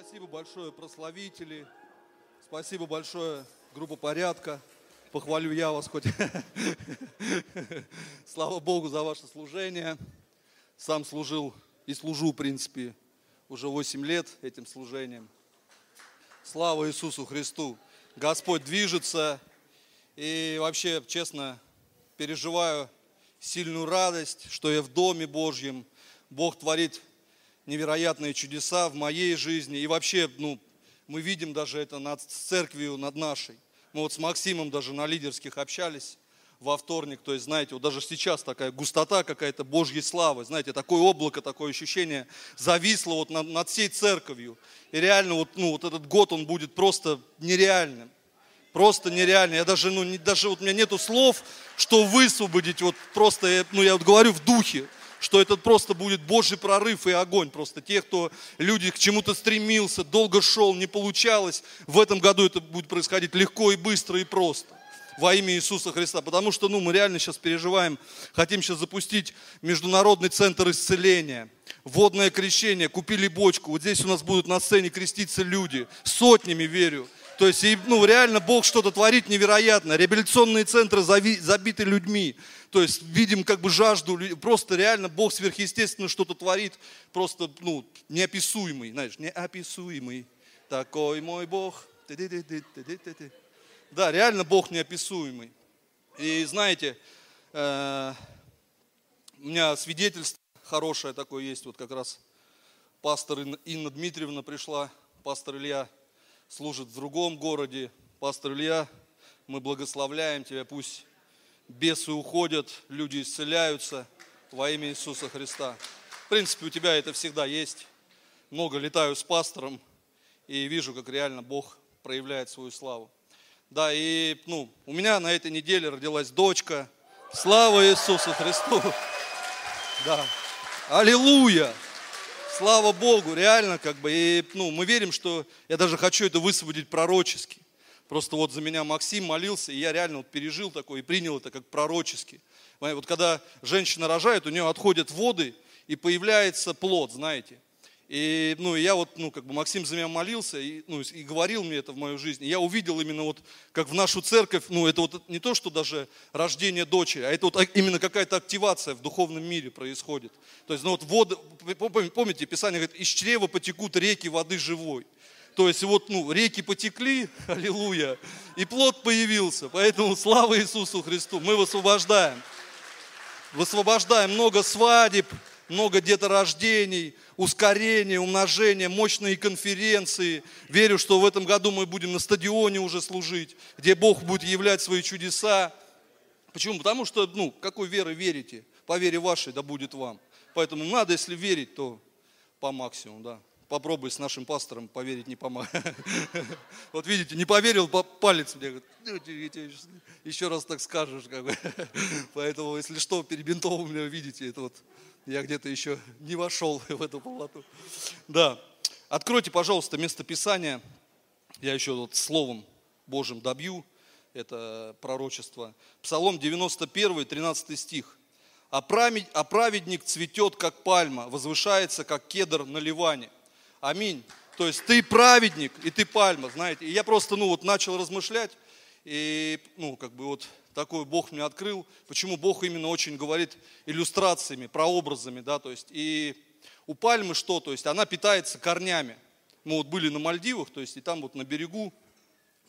Спасибо большое, прославители. Спасибо большое, группа порядка. Похвалю я вас хоть. Слава Богу за ваше служение. Сам служил и служу, в принципе, уже 8 лет этим служением. Слава Иисусу Христу. Господь движется. И вообще, честно, переживаю сильную радость, что я в Доме Божьем. Бог творит невероятные чудеса в моей жизни. И вообще, ну, мы видим даже это над церковью, над нашей. Мы вот с Максимом даже на лидерских общались во вторник, то есть, знаете, вот даже сейчас такая густота какая-то Божьей славы, знаете, такое облако, такое ощущение зависло вот над, над всей церковью. И реально вот, ну, вот этот год, он будет просто нереальным. Просто нереально. Я даже, ну, не, даже вот у меня нету слов, что высвободить, вот просто, ну, я вот говорю в духе что это просто будет Божий прорыв и огонь. Просто те, кто люди к чему-то стремился, долго шел, не получалось, в этом году это будет происходить легко и быстро и просто во имя Иисуса Христа. Потому что ну, мы реально сейчас переживаем, хотим сейчас запустить международный центр исцеления, водное крещение, купили бочку. Вот здесь у нас будут на сцене креститься люди, сотнями верю. То есть, ну, реально Бог что-то творит невероятно. Реабилитационные центры забиты людьми. То есть, видим как бы жажду, просто реально Бог сверхъестественно что-то творит, просто, ну, неописуемый, знаешь, неописуемый. Такой мой Бог. Да, реально Бог неописуемый. И знаете, э, у меня свидетельство хорошее такое есть, вот как раз пастор Инна Дмитриевна пришла, пастор Илья служит в другом городе. Пастор Илья, мы благословляем тебя, пусть бесы уходят, люди исцеляются во имя Иисуса Христа. В принципе, у тебя это всегда есть. Много летаю с пастором и вижу, как реально Бог проявляет свою славу. Да, и ну, у меня на этой неделе родилась дочка. Слава Иисусу Христу! Да. Аллилуйя! Слава Богу, реально как бы. И ну, мы верим, что я даже хочу это высвободить пророчески. Просто вот за меня Максим молился, и я реально вот пережил такое и принял это как пророчески. Вот когда женщина рожает, у нее отходят воды, и появляется плод, знаете. И, ну, я вот, ну, как бы Максим за меня молился и, ну, и говорил мне это в мою жизнь. И я увидел именно вот, как в нашу церковь, ну, это вот не то, что даже рождение дочери, а это вот именно какая-то активация в духовном мире происходит. То есть, ну, вот воды, помните, Писание говорит, из чрева потекут реки воды живой. То есть вот, ну, реки потекли, аллилуйя, и плод появился. Поэтому слава Иисусу Христу, мы высвобождаем. Высвобождаем много свадеб, много деторождений, ускорения, умножения, мощные конференции. Верю, что в этом году мы будем на стадионе уже служить, где Бог будет являть свои чудеса. Почему? Потому что, ну, какой веры верите? По вере вашей да будет вам. Поэтому надо, если верить, то по максимуму, да. Попробуй с нашим пастором поверить не помогает. Вот видите, не поверил, палец мне «Ну, еще раз так скажешь. Поэтому, если что, перебинтовым видите, это вот я где-то еще не вошел в эту полоту. Да. Откройте, пожалуйста, местописание. Я еще вот словом Божьим добью это пророчество. Псалом 91, 13 стих. А праведник цветет, как пальма, возвышается, как кедр на Ливане. Аминь. То есть ты праведник, и ты пальма, знаете. И я просто, ну, вот начал размышлять, и, ну, как бы вот такой Бог мне открыл, почему Бог именно очень говорит иллюстрациями, прообразами, да, то есть и у пальмы что, то есть она питается корнями. Мы вот были на Мальдивах, то есть и там вот на берегу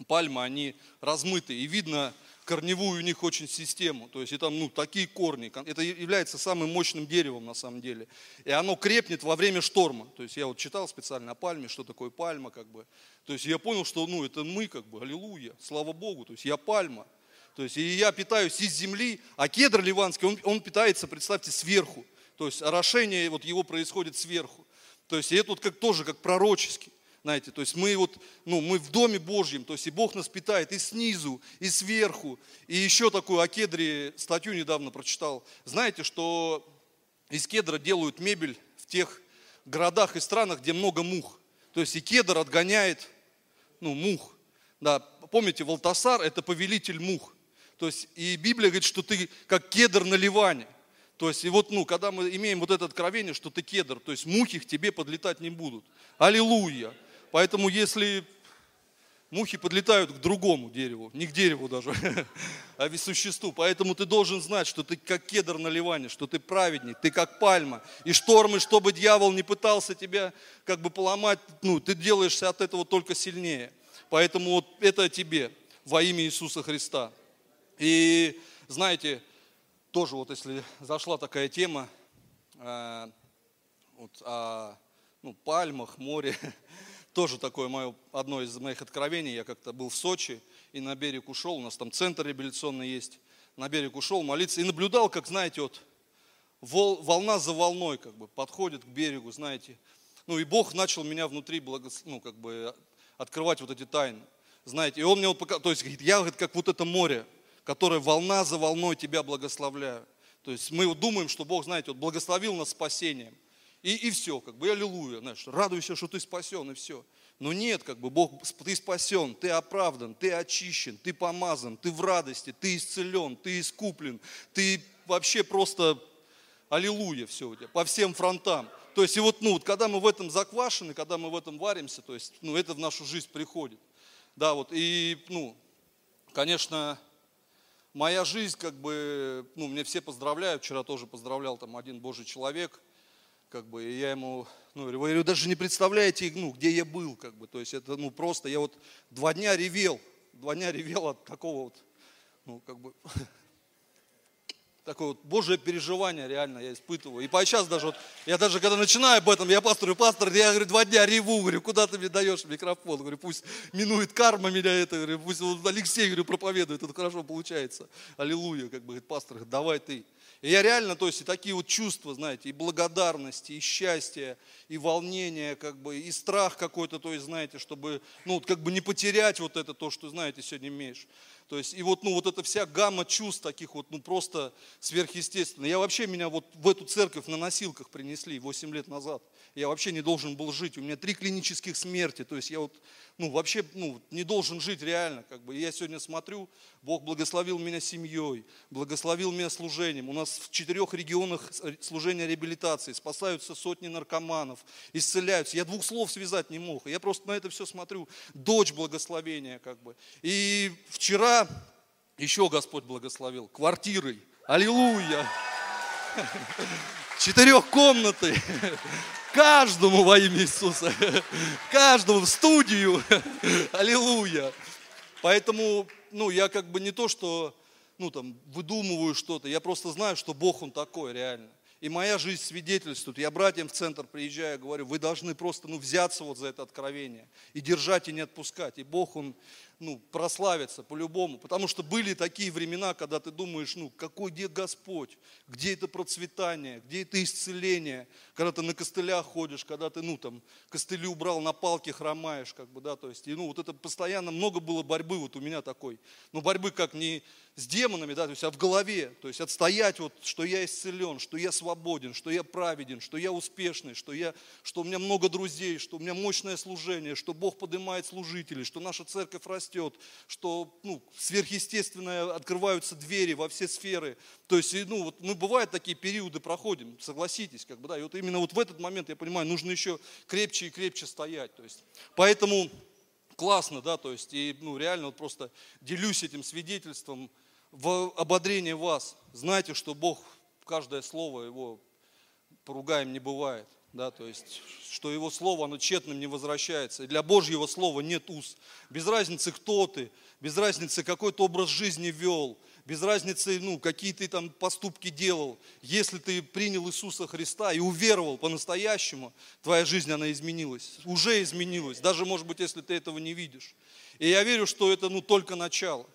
пальмы, они размыты, и видно корневую у них очень систему, то есть и там ну, такие корни, это является самым мощным деревом на самом деле, и оно крепнет во время шторма, то есть я вот читал специально о пальме, что такое пальма, как бы, то есть я понял, что ну это мы, как бы, аллилуйя, слава Богу, то есть я пальма, то есть и я питаюсь из земли, а кедр ливанский, он, он питается, представьте, сверху. То есть орошение вот его происходит сверху. То есть и это вот как, тоже как пророческий. Знаете, то есть мы вот, ну, мы в Доме Божьем, то есть и Бог нас питает и снизу, и сверху. И еще такую о кедре статью недавно прочитал. Знаете, что из кедра делают мебель в тех городах и странах, где много мух. То есть и кедр отгоняет, ну, мух. Да, помните, Валтасар – это повелитель мух. То есть и Библия говорит, что ты как кедр на Ливане. То есть и вот, ну, когда мы имеем вот это откровение, что ты кедр, то есть мухи к тебе подлетать не будут. Аллилуйя. Поэтому если мухи подлетают к другому дереву, не к дереву даже, а к существу. Поэтому ты должен знать, что ты как кедр на Ливане, что ты праведник, ты как пальма. И штормы, чтобы дьявол не пытался тебя как бы поломать, ну, ты делаешься от этого только сильнее. Поэтому вот это тебе во имя Иисуса Христа. И знаете, тоже вот если зашла такая тема э, вот, о ну, пальмах, море, тоже такое мое, одно из моих откровений. Я как-то был в Сочи и на берег ушел, у нас там центр реабилитационный есть. На берег ушел молиться и наблюдал, как, знаете, вот волна за волной как бы подходит к берегу, знаете. Ну и Бог начал меня внутри благос... ну, как бы открывать вот эти тайны. Знаете, и он мне вот показал, то есть говорит, я говорит, как вот это море, которое волна за волной тебя благословляю. То есть мы думаем, что Бог, знаете, вот благословил нас спасением – и, и все, как бы, аллилуйя, знаешь, радуйся, что ты спасен, и все. Но нет, как бы, Бог, ты спасен, ты оправдан, ты очищен, ты помазан, ты в радости, ты исцелен, ты искуплен, ты вообще просто, аллилуйя, все у тебя, по всем фронтам. То есть, и вот, ну, вот, когда мы в этом заквашены, когда мы в этом варимся, то есть, ну, это в нашу жизнь приходит. Да, вот, и, ну, конечно, моя жизнь, как бы, ну, мне все поздравляют, вчера тоже поздравлял там один Божий человек – как бы, и я ему, ну, вы говорю, даже не представляете, ну, где я был, как бы, то есть это, ну, просто, я вот два дня ревел, два дня ревел от такого вот, ну, как бы, такое вот Божье переживание реально я испытываю. И по сейчас даже вот, я даже когда начинаю об этом, я пастору, пастор, я говорю, два дня реву, говорю, куда ты мне даешь микрофон? Говорю, пусть минует карма меня это, говорю, пусть вот Алексей, говорю, проповедует, это хорошо получается. Аллилуйя, как бы, говорит, пастор, давай ты. И я реально, то есть, и такие вот чувства, знаете, и благодарности, и счастье, и волнение, как бы, и страх какой-то, то есть, знаете, чтобы, ну, вот, как бы не потерять вот это, то, что, знаете, сегодня имеешь. То есть, и вот, ну, вот эта вся гамма чувств таких вот, ну, просто сверхъестественно. Я вообще, меня вот в эту церковь на носилках принесли 8 лет назад. Я вообще не должен был жить. У меня три клинических смерти. То есть, я вот, ну, вообще, ну, не должен жить реально, как бы. И я сегодня смотрю, Бог благословил меня семьей, благословил меня служением. У нас в четырех регионах служения реабилитации спасаются сотни наркоманов, исцеляются. Я двух слов связать не мог. Я просто на это все смотрю. Дочь благословения, как бы. И вчера еще Господь благословил квартирой. Аллилуйя! Четырехкомнатной. Каждому во имя Иисуса. Каждому в студию. Аллилуйя. Поэтому, ну, я как бы не то, что, ну, там, выдумываю что-то. Я просто знаю, что Бог, Он такой реально. И моя жизнь свидетельствует. Я братьям в центр приезжаю, говорю, вы должны просто ну, взяться вот за это откровение и держать и не отпускать. И Бог, Он ну, прославиться по-любому. Потому что были такие времена, когда ты думаешь, ну, какой где Господь, где это процветание, где это исцеление, когда ты на костылях ходишь, когда ты, ну, там, костыли убрал, на палке хромаешь, как бы, да, то есть, и, ну, вот это постоянно много было борьбы, вот у меня такой. Но борьбы как не с демонами, да, то есть, а в голове, то есть, отстоять вот, что я исцелен, что я свободен, что я праведен, что я успешный, что, я, что у меня много друзей, что у меня мощное служение, что Бог поднимает служителей, что наша церковь растет, растет, что ну, сверхъестественно открываются двери во все сферы. То есть, ну, вот мы бывают такие периоды проходим, согласитесь, как бы, да, и вот именно вот в этот момент, я понимаю, нужно еще крепче и крепче стоять. То есть, поэтому классно, да, то есть, и ну, реально вот просто делюсь этим свидетельством в ободрение вас. Знайте, что Бог, каждое слово его поругаем не бывает да, то есть, что его слово, оно тщетным не возвращается. И для Божьего слова нет уз. Без разницы, кто ты, без разницы, какой ты образ жизни вел, без разницы, ну, какие ты там поступки делал. Если ты принял Иисуса Христа и уверовал по-настоящему, твоя жизнь, она изменилась. Уже изменилась, даже, может быть, если ты этого не видишь. И я верю, что это, ну, только начало.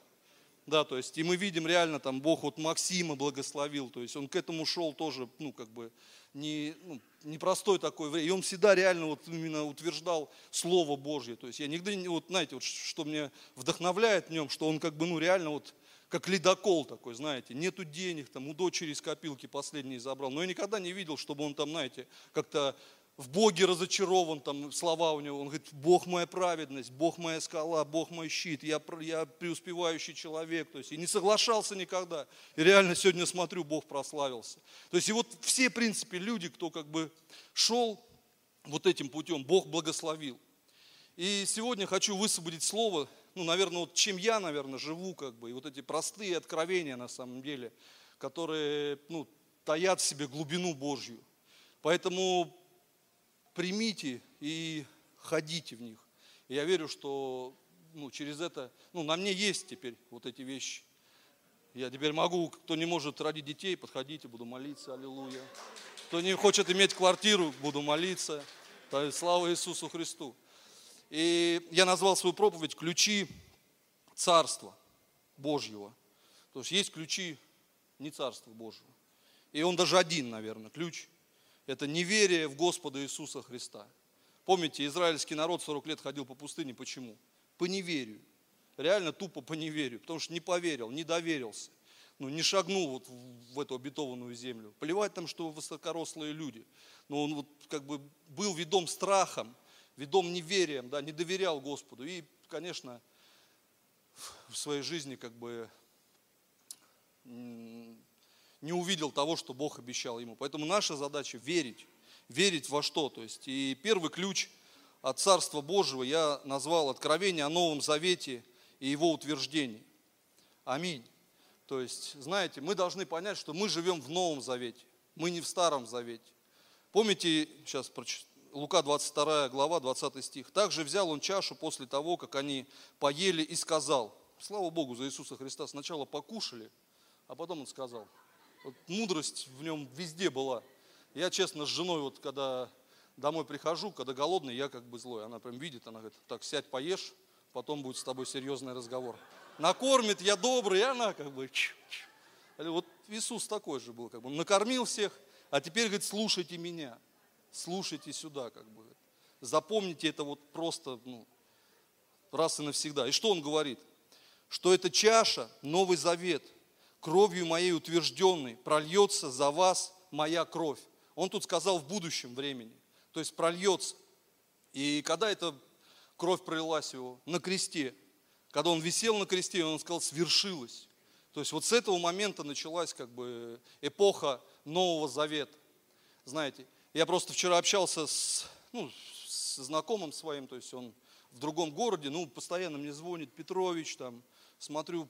Да, то есть, и мы видим реально, там, Бог вот Максима благословил, то есть, он к этому шел тоже, ну, как бы, не, ну, непростой такой время. И он всегда реально вот именно утверждал Слово Божье. То есть я нигде, не вот знаете, вот что мне вдохновляет в нем, что он как бы, ну реально вот как ледокол такой, знаете, нету денег, там у дочери из копилки последние забрал. Но я никогда не видел, чтобы он там, знаете, как-то в Боге разочарован, там слова у него, он говорит, Бог моя праведность, Бог моя скала, Бог мой щит, я, я преуспевающий человек, то есть и не соглашался никогда. И реально сегодня смотрю, Бог прославился. То есть и вот все, в принципе, люди, кто как бы шел вот этим путем, Бог благословил. И сегодня хочу высвободить слово, ну, наверное, вот чем я, наверное, живу, как бы, и вот эти простые откровения на самом деле, которые, ну, таят в себе глубину Божью. Поэтому примите и ходите в них. И я верю, что ну, через это, ну, на мне есть теперь вот эти вещи. Я теперь могу, кто не может родить детей, подходите, буду молиться, аллилуйя. Кто не хочет иметь квартиру, буду молиться. Слава Иисусу Христу. И я назвал свою проповедь «Ключи Царства Божьего». То есть есть ключи не Царства Божьего. И он даже один, наверное, ключ. Это неверие в Господа Иисуса Христа. Помните, израильский народ 40 лет ходил по пустыне. Почему? По неверию реально тупо по неверию, потому что не поверил, не доверился, ну, не шагнул вот в эту обетованную землю. Плевать там, что высокорослые люди. Но он вот как бы был ведом страхом, ведом неверием, да, не доверял Господу. И, конечно, в своей жизни как бы не увидел того, что Бог обещал ему. Поэтому наша задача верить. Верить во что? То есть, и первый ключ от Царства Божьего я назвал откровение о Новом Завете – и его утверждений. Аминь. То есть, знаете, мы должны понять, что мы живем в Новом Завете, мы не в Старом Завете. Помните, сейчас Лука 22 глава, 20 стих. «Также взял он чашу после того, как они поели и сказал». Слава Богу за Иисуса Христа. Сначала покушали, а потом он сказал. Вот мудрость в нем везде была. Я, честно, с женой, вот когда домой прихожу, когда голодный, я как бы злой. Она прям видит, она говорит, так, сядь, поешь, потом будет с тобой серьезный разговор. Накормит, я добрый, и она как бы... Вот Иисус такой же был, как бы, накормил всех, а теперь, говорит, слушайте меня, слушайте сюда, как бы. Запомните это вот просто, ну, раз и навсегда. И что он говорит? Что эта чаша, Новый Завет, кровью моей утвержденной, прольется за вас моя кровь. Он тут сказал в будущем времени, то есть прольется. И когда это кровь пролилась его на кресте. Когда он висел на кресте, он сказал, свершилось. То есть вот с этого момента началась как бы эпоха Нового Завета. Знаете, я просто вчера общался с, ну, с знакомым своим, то есть он в другом городе, ну, постоянно мне звонит Петрович, там, смотрю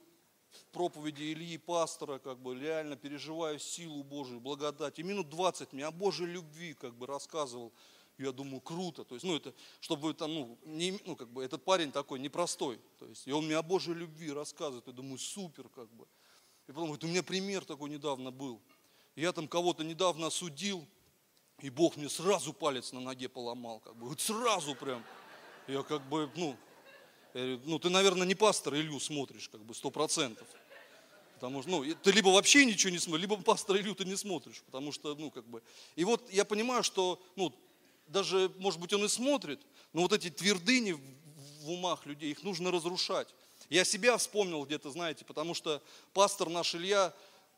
проповеди Ильи Пастора, как бы реально переживаю силу Божию, благодать. И минут 20 мне о Божьей любви как бы рассказывал. Я думаю, круто. То есть, ну, это, чтобы там, ну, не, ну, как бы, этот парень такой непростой. То есть, и он мне о Божьей любви рассказывает. Я думаю, супер, как бы. И потом говорит, у меня пример такой недавно был. Я там кого-то недавно осудил, и Бог мне сразу палец на ноге поломал, как бы, вот сразу прям. Я как бы, ну, я, ну, ты, наверное, не пастор Илью смотришь, как бы, сто процентов. Потому что, ну, ты либо вообще ничего не смотришь, либо пастора Илью ты не смотришь, потому что, ну, как бы. И вот я понимаю, что, ну, даже, может быть, он и смотрит, но вот эти твердыни в умах людей, их нужно разрушать. Я себя вспомнил где-то, знаете, потому что пастор наш Илья,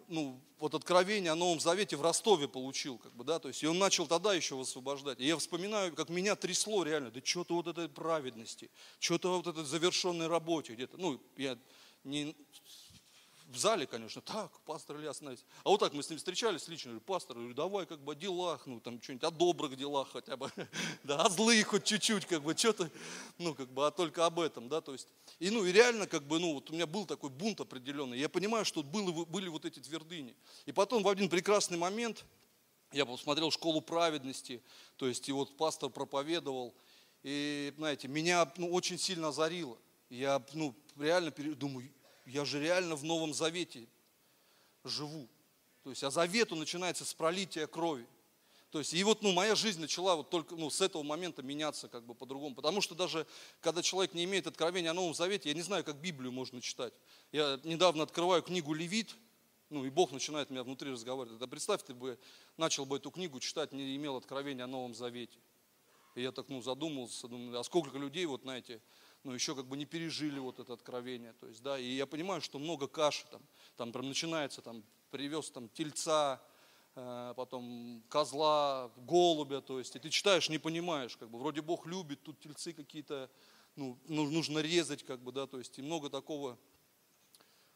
ну, вот откровение о Новом Завете в Ростове получил, как бы, да, то есть, и он начал тогда еще высвобождать. И я вспоминаю, как меня трясло реально, да что-то вот этой праведности, что-то вот этой завершенной работе где-то, ну, я не в зале, конечно, так, пастор Илья, остановись. А вот так мы с ним встречались лично, говорю, пастор, говорю, давай как бы о делах, ну там что-нибудь о добрых делах хотя бы, да, о злых хоть чуть-чуть, как бы, что-то, ну как бы, а только об этом, да, то есть. И ну и реально как бы, ну вот у меня был такой бунт определенный, я понимаю, что было, были вот эти твердыни. И потом в один прекрасный момент я посмотрел школу праведности, то есть и вот пастор проповедовал, и, знаете, меня ну, очень сильно озарило. Я, ну, реально думаю, я же реально в Новом Завете живу. То есть, а завету начинается с пролития крови. То есть, и вот, ну, моя жизнь начала вот только, ну, с этого момента меняться как бы по-другому. Потому что даже, когда человек не имеет откровения о Новом Завете, я не знаю, как Библию можно читать. Я недавно открываю книгу Левит, ну, и Бог начинает меня внутри разговаривать. Да представь, ты бы начал бы эту книгу читать, не имел откровения о Новом Завете. И я так, ну, задумался, думаю, а сколько людей, вот, знаете, но еще как бы не пережили вот это откровение. То есть, да, и я понимаю, что много каши там, там прям начинается, там, привез там тельца, э, потом козла, голубя, то есть, и ты читаешь, не понимаешь, как бы, вроде Бог любит, тут тельцы какие-то, ну, ну нужно резать, как бы, да, то есть, и много такого.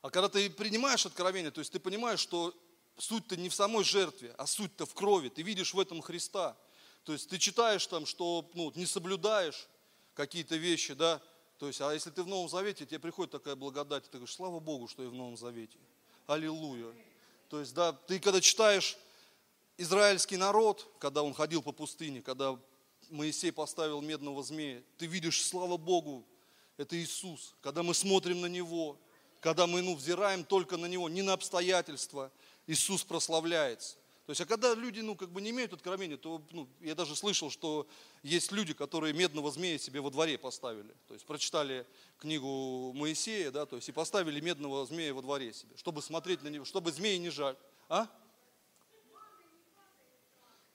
А когда ты принимаешь откровение, то есть, ты понимаешь, что суть-то не в самой жертве, а суть-то в крови, ты видишь в этом Христа. То есть, ты читаешь там, что, ну, не соблюдаешь, какие-то вещи, да, то есть, а если ты в Новом Завете, тебе приходит такая благодать, ты говоришь, слава Богу, что я в Новом Завете. Аллилуйя. То есть, да, ты когда читаешь израильский народ, когда он ходил по пустыне, когда Моисей поставил медного змея, ты видишь, слава Богу, это Иисус. Когда мы смотрим на Него, когда мы ну, взираем только на Него, не на обстоятельства, Иисус прославляется. То есть, а когда люди, ну, как бы не имеют откровения, то, ну, я даже слышал, что есть люди, которые медного змея себе во дворе поставили. То есть, прочитали книгу Моисея, да, то есть, и поставили медного змея во дворе себе, чтобы смотреть на него, чтобы змеи не жаль. А?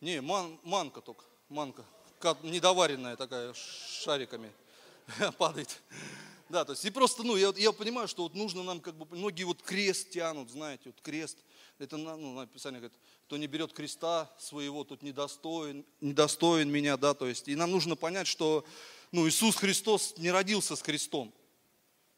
Не, ман, манка только, манка, недоваренная такая, шариками падает. Да, то есть и просто, ну, я, я понимаю, что вот нужно нам, как бы, многие вот крест тянут, знаете, вот крест, это, ну, написание говорит, кто не берет креста своего, тут недостоин, недостоин меня, да, то есть, и нам нужно понять, что, ну, Иисус Христос не родился с крестом,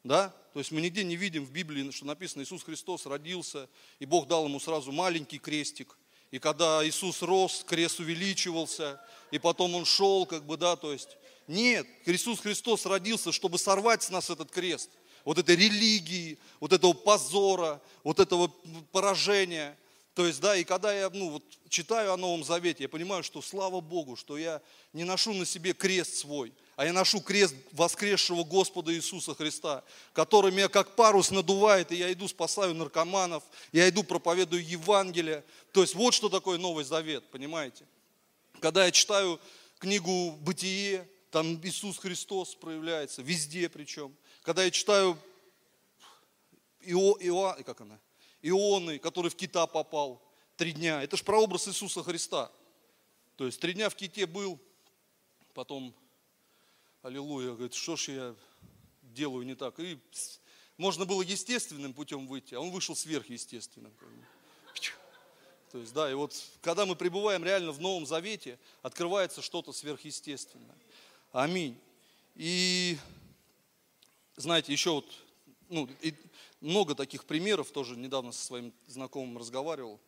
да, то есть мы нигде не видим в Библии, что написано, Иисус Христос родился, и Бог дал ему сразу маленький крестик, и когда Иисус рос, крест увеличивался, и потом он шел, как бы, да, то есть, нет, Иисус Христос родился, чтобы сорвать с нас этот крест. Вот этой религии, вот этого позора, вот этого поражения. То есть, да, и когда я ну, вот, читаю о Новом Завете, я понимаю, что слава Богу, что я не ношу на себе крест свой, а я ношу крест воскресшего Господа Иисуса Христа, который меня как парус надувает, и я иду спасаю наркоманов, я иду проповедую Евангелие. То есть вот что такое Новый Завет, понимаете? Когда я читаю книгу «Бытие», там Иисус Христос проявляется, везде причем. Когда я читаю Ио, Ио, как она? Ионы, который в кита попал три дня, это же прообраз Иисуса Христа. То есть три дня в ките был, потом, аллилуйя, говорит, что ж я делаю не так. И можно было естественным путем выйти, а он вышел сверхъестественным. То есть, да, и вот когда мы пребываем реально в Новом Завете, открывается что-то сверхъестественное. Аминь. И знаете, еще вот, ну, и много таких примеров, тоже недавно со своим знакомым разговаривал,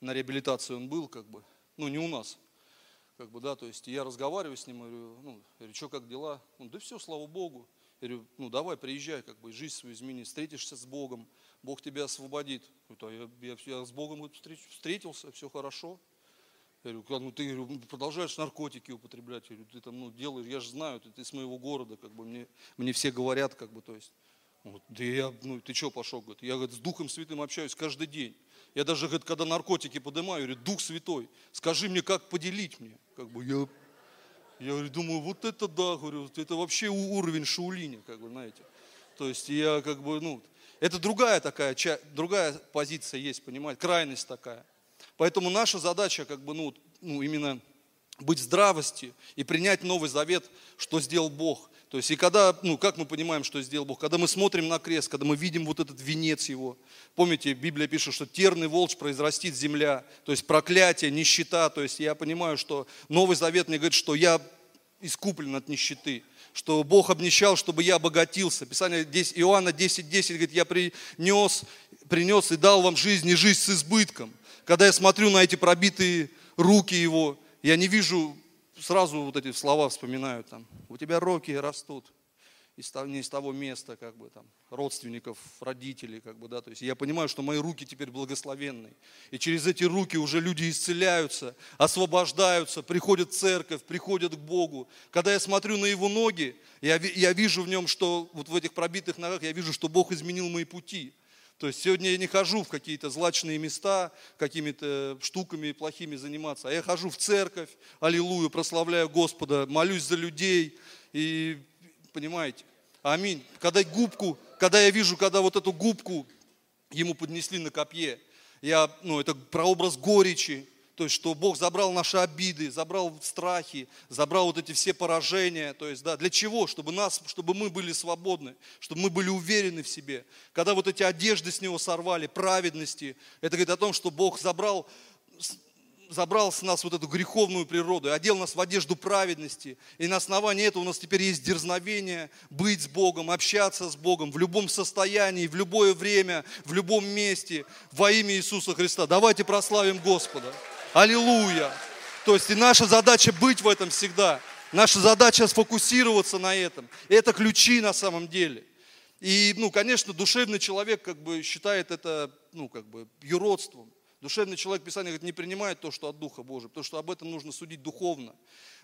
на реабилитации он был, как бы, ну, не у нас, как бы, да, то есть я разговариваю с ним, говорю, ну, говорю, что, как дела? Он, да все, слава Богу. Я говорю, ну, давай, приезжай, как бы, жизнь свою измени, встретишься с Богом, Бог тебя освободит. Говорю, а я, я, я с Богом встретился, все хорошо. Я говорю, ну ты говорю, продолжаешь наркотики употреблять, я говорю, ты там ну, делаешь, я же знаю, ты, ты с моего города, как бы мне, мне все говорят, как бы, то есть. Вот, да я, ну ты что пошел, говорит, я говорит, с Духом Святым общаюсь каждый день. Я даже, говорит, когда наркотики поднимаю, говорю, Дух Святой, скажи мне, как поделить мне. Как бы я, я говорю, думаю, вот это да, говорю, это вообще уровень шаулиня, как бы, знаете. То есть я как бы, ну, это другая такая, другая позиция есть, понимаете, крайность такая. Поэтому наша задача, как бы, ну, ну, именно быть здравости и принять Новый Завет, что сделал Бог. То есть, и когда, ну, как мы понимаем, что сделал Бог? Когда мы смотрим на крест, когда мы видим вот этот венец его. Помните, Библия пишет, что терный волч произрастит земля. То есть, проклятие, нищета. То есть, я понимаю, что Новый Завет мне говорит, что я искуплен от нищеты что Бог обнищал, чтобы я обогатился. Писание 10, Иоанна 10.10 10, говорит, я принес, принес и дал вам жизнь и жизнь с избытком. Когда я смотрю на эти пробитые руки его, я не вижу, сразу вот эти слова вспоминаю там, у тебя руки растут из, не из того места, как бы там, родственников, родителей, как бы, да, то есть я понимаю, что мои руки теперь благословенные. И через эти руки уже люди исцеляются, освобождаются, приходят в церковь, приходят к Богу. Когда я смотрю на его ноги, я, я вижу в нем, что вот в этих пробитых ногах, я вижу, что Бог изменил мои пути. То есть сегодня я не хожу в какие-то злачные места, какими-то штуками плохими заниматься, а я хожу в церковь, аллилуйя, прославляю Господа, молюсь за людей и понимаете, аминь. Когда губку, когда я вижу, когда вот эту губку ему поднесли на копье, я, ну, это прообраз горечи, то есть, что Бог забрал наши обиды, забрал страхи, забрал вот эти все поражения. То есть, да, для чего? Чтобы, нас, чтобы мы были свободны, чтобы мы были уверены в себе. Когда вот эти одежды с него сорвали, праведности, это говорит о том, что Бог забрал забрал с нас вот эту греховную природу, одел нас в одежду праведности. И на основании этого у нас теперь есть дерзновение быть с Богом, общаться с Богом в любом состоянии, в любое время, в любом месте во имя Иисуса Христа. Давайте прославим Господа. Аллилуйя! То есть и наша задача быть в этом всегда. Наша задача сфокусироваться на этом. Это ключи на самом деле. И, ну, конечно, душевный человек как бы считает это, ну, как бы юродством. Душевный человек, Писание говорит, не принимает то, что от Духа Божия, потому что об этом нужно судить духовно,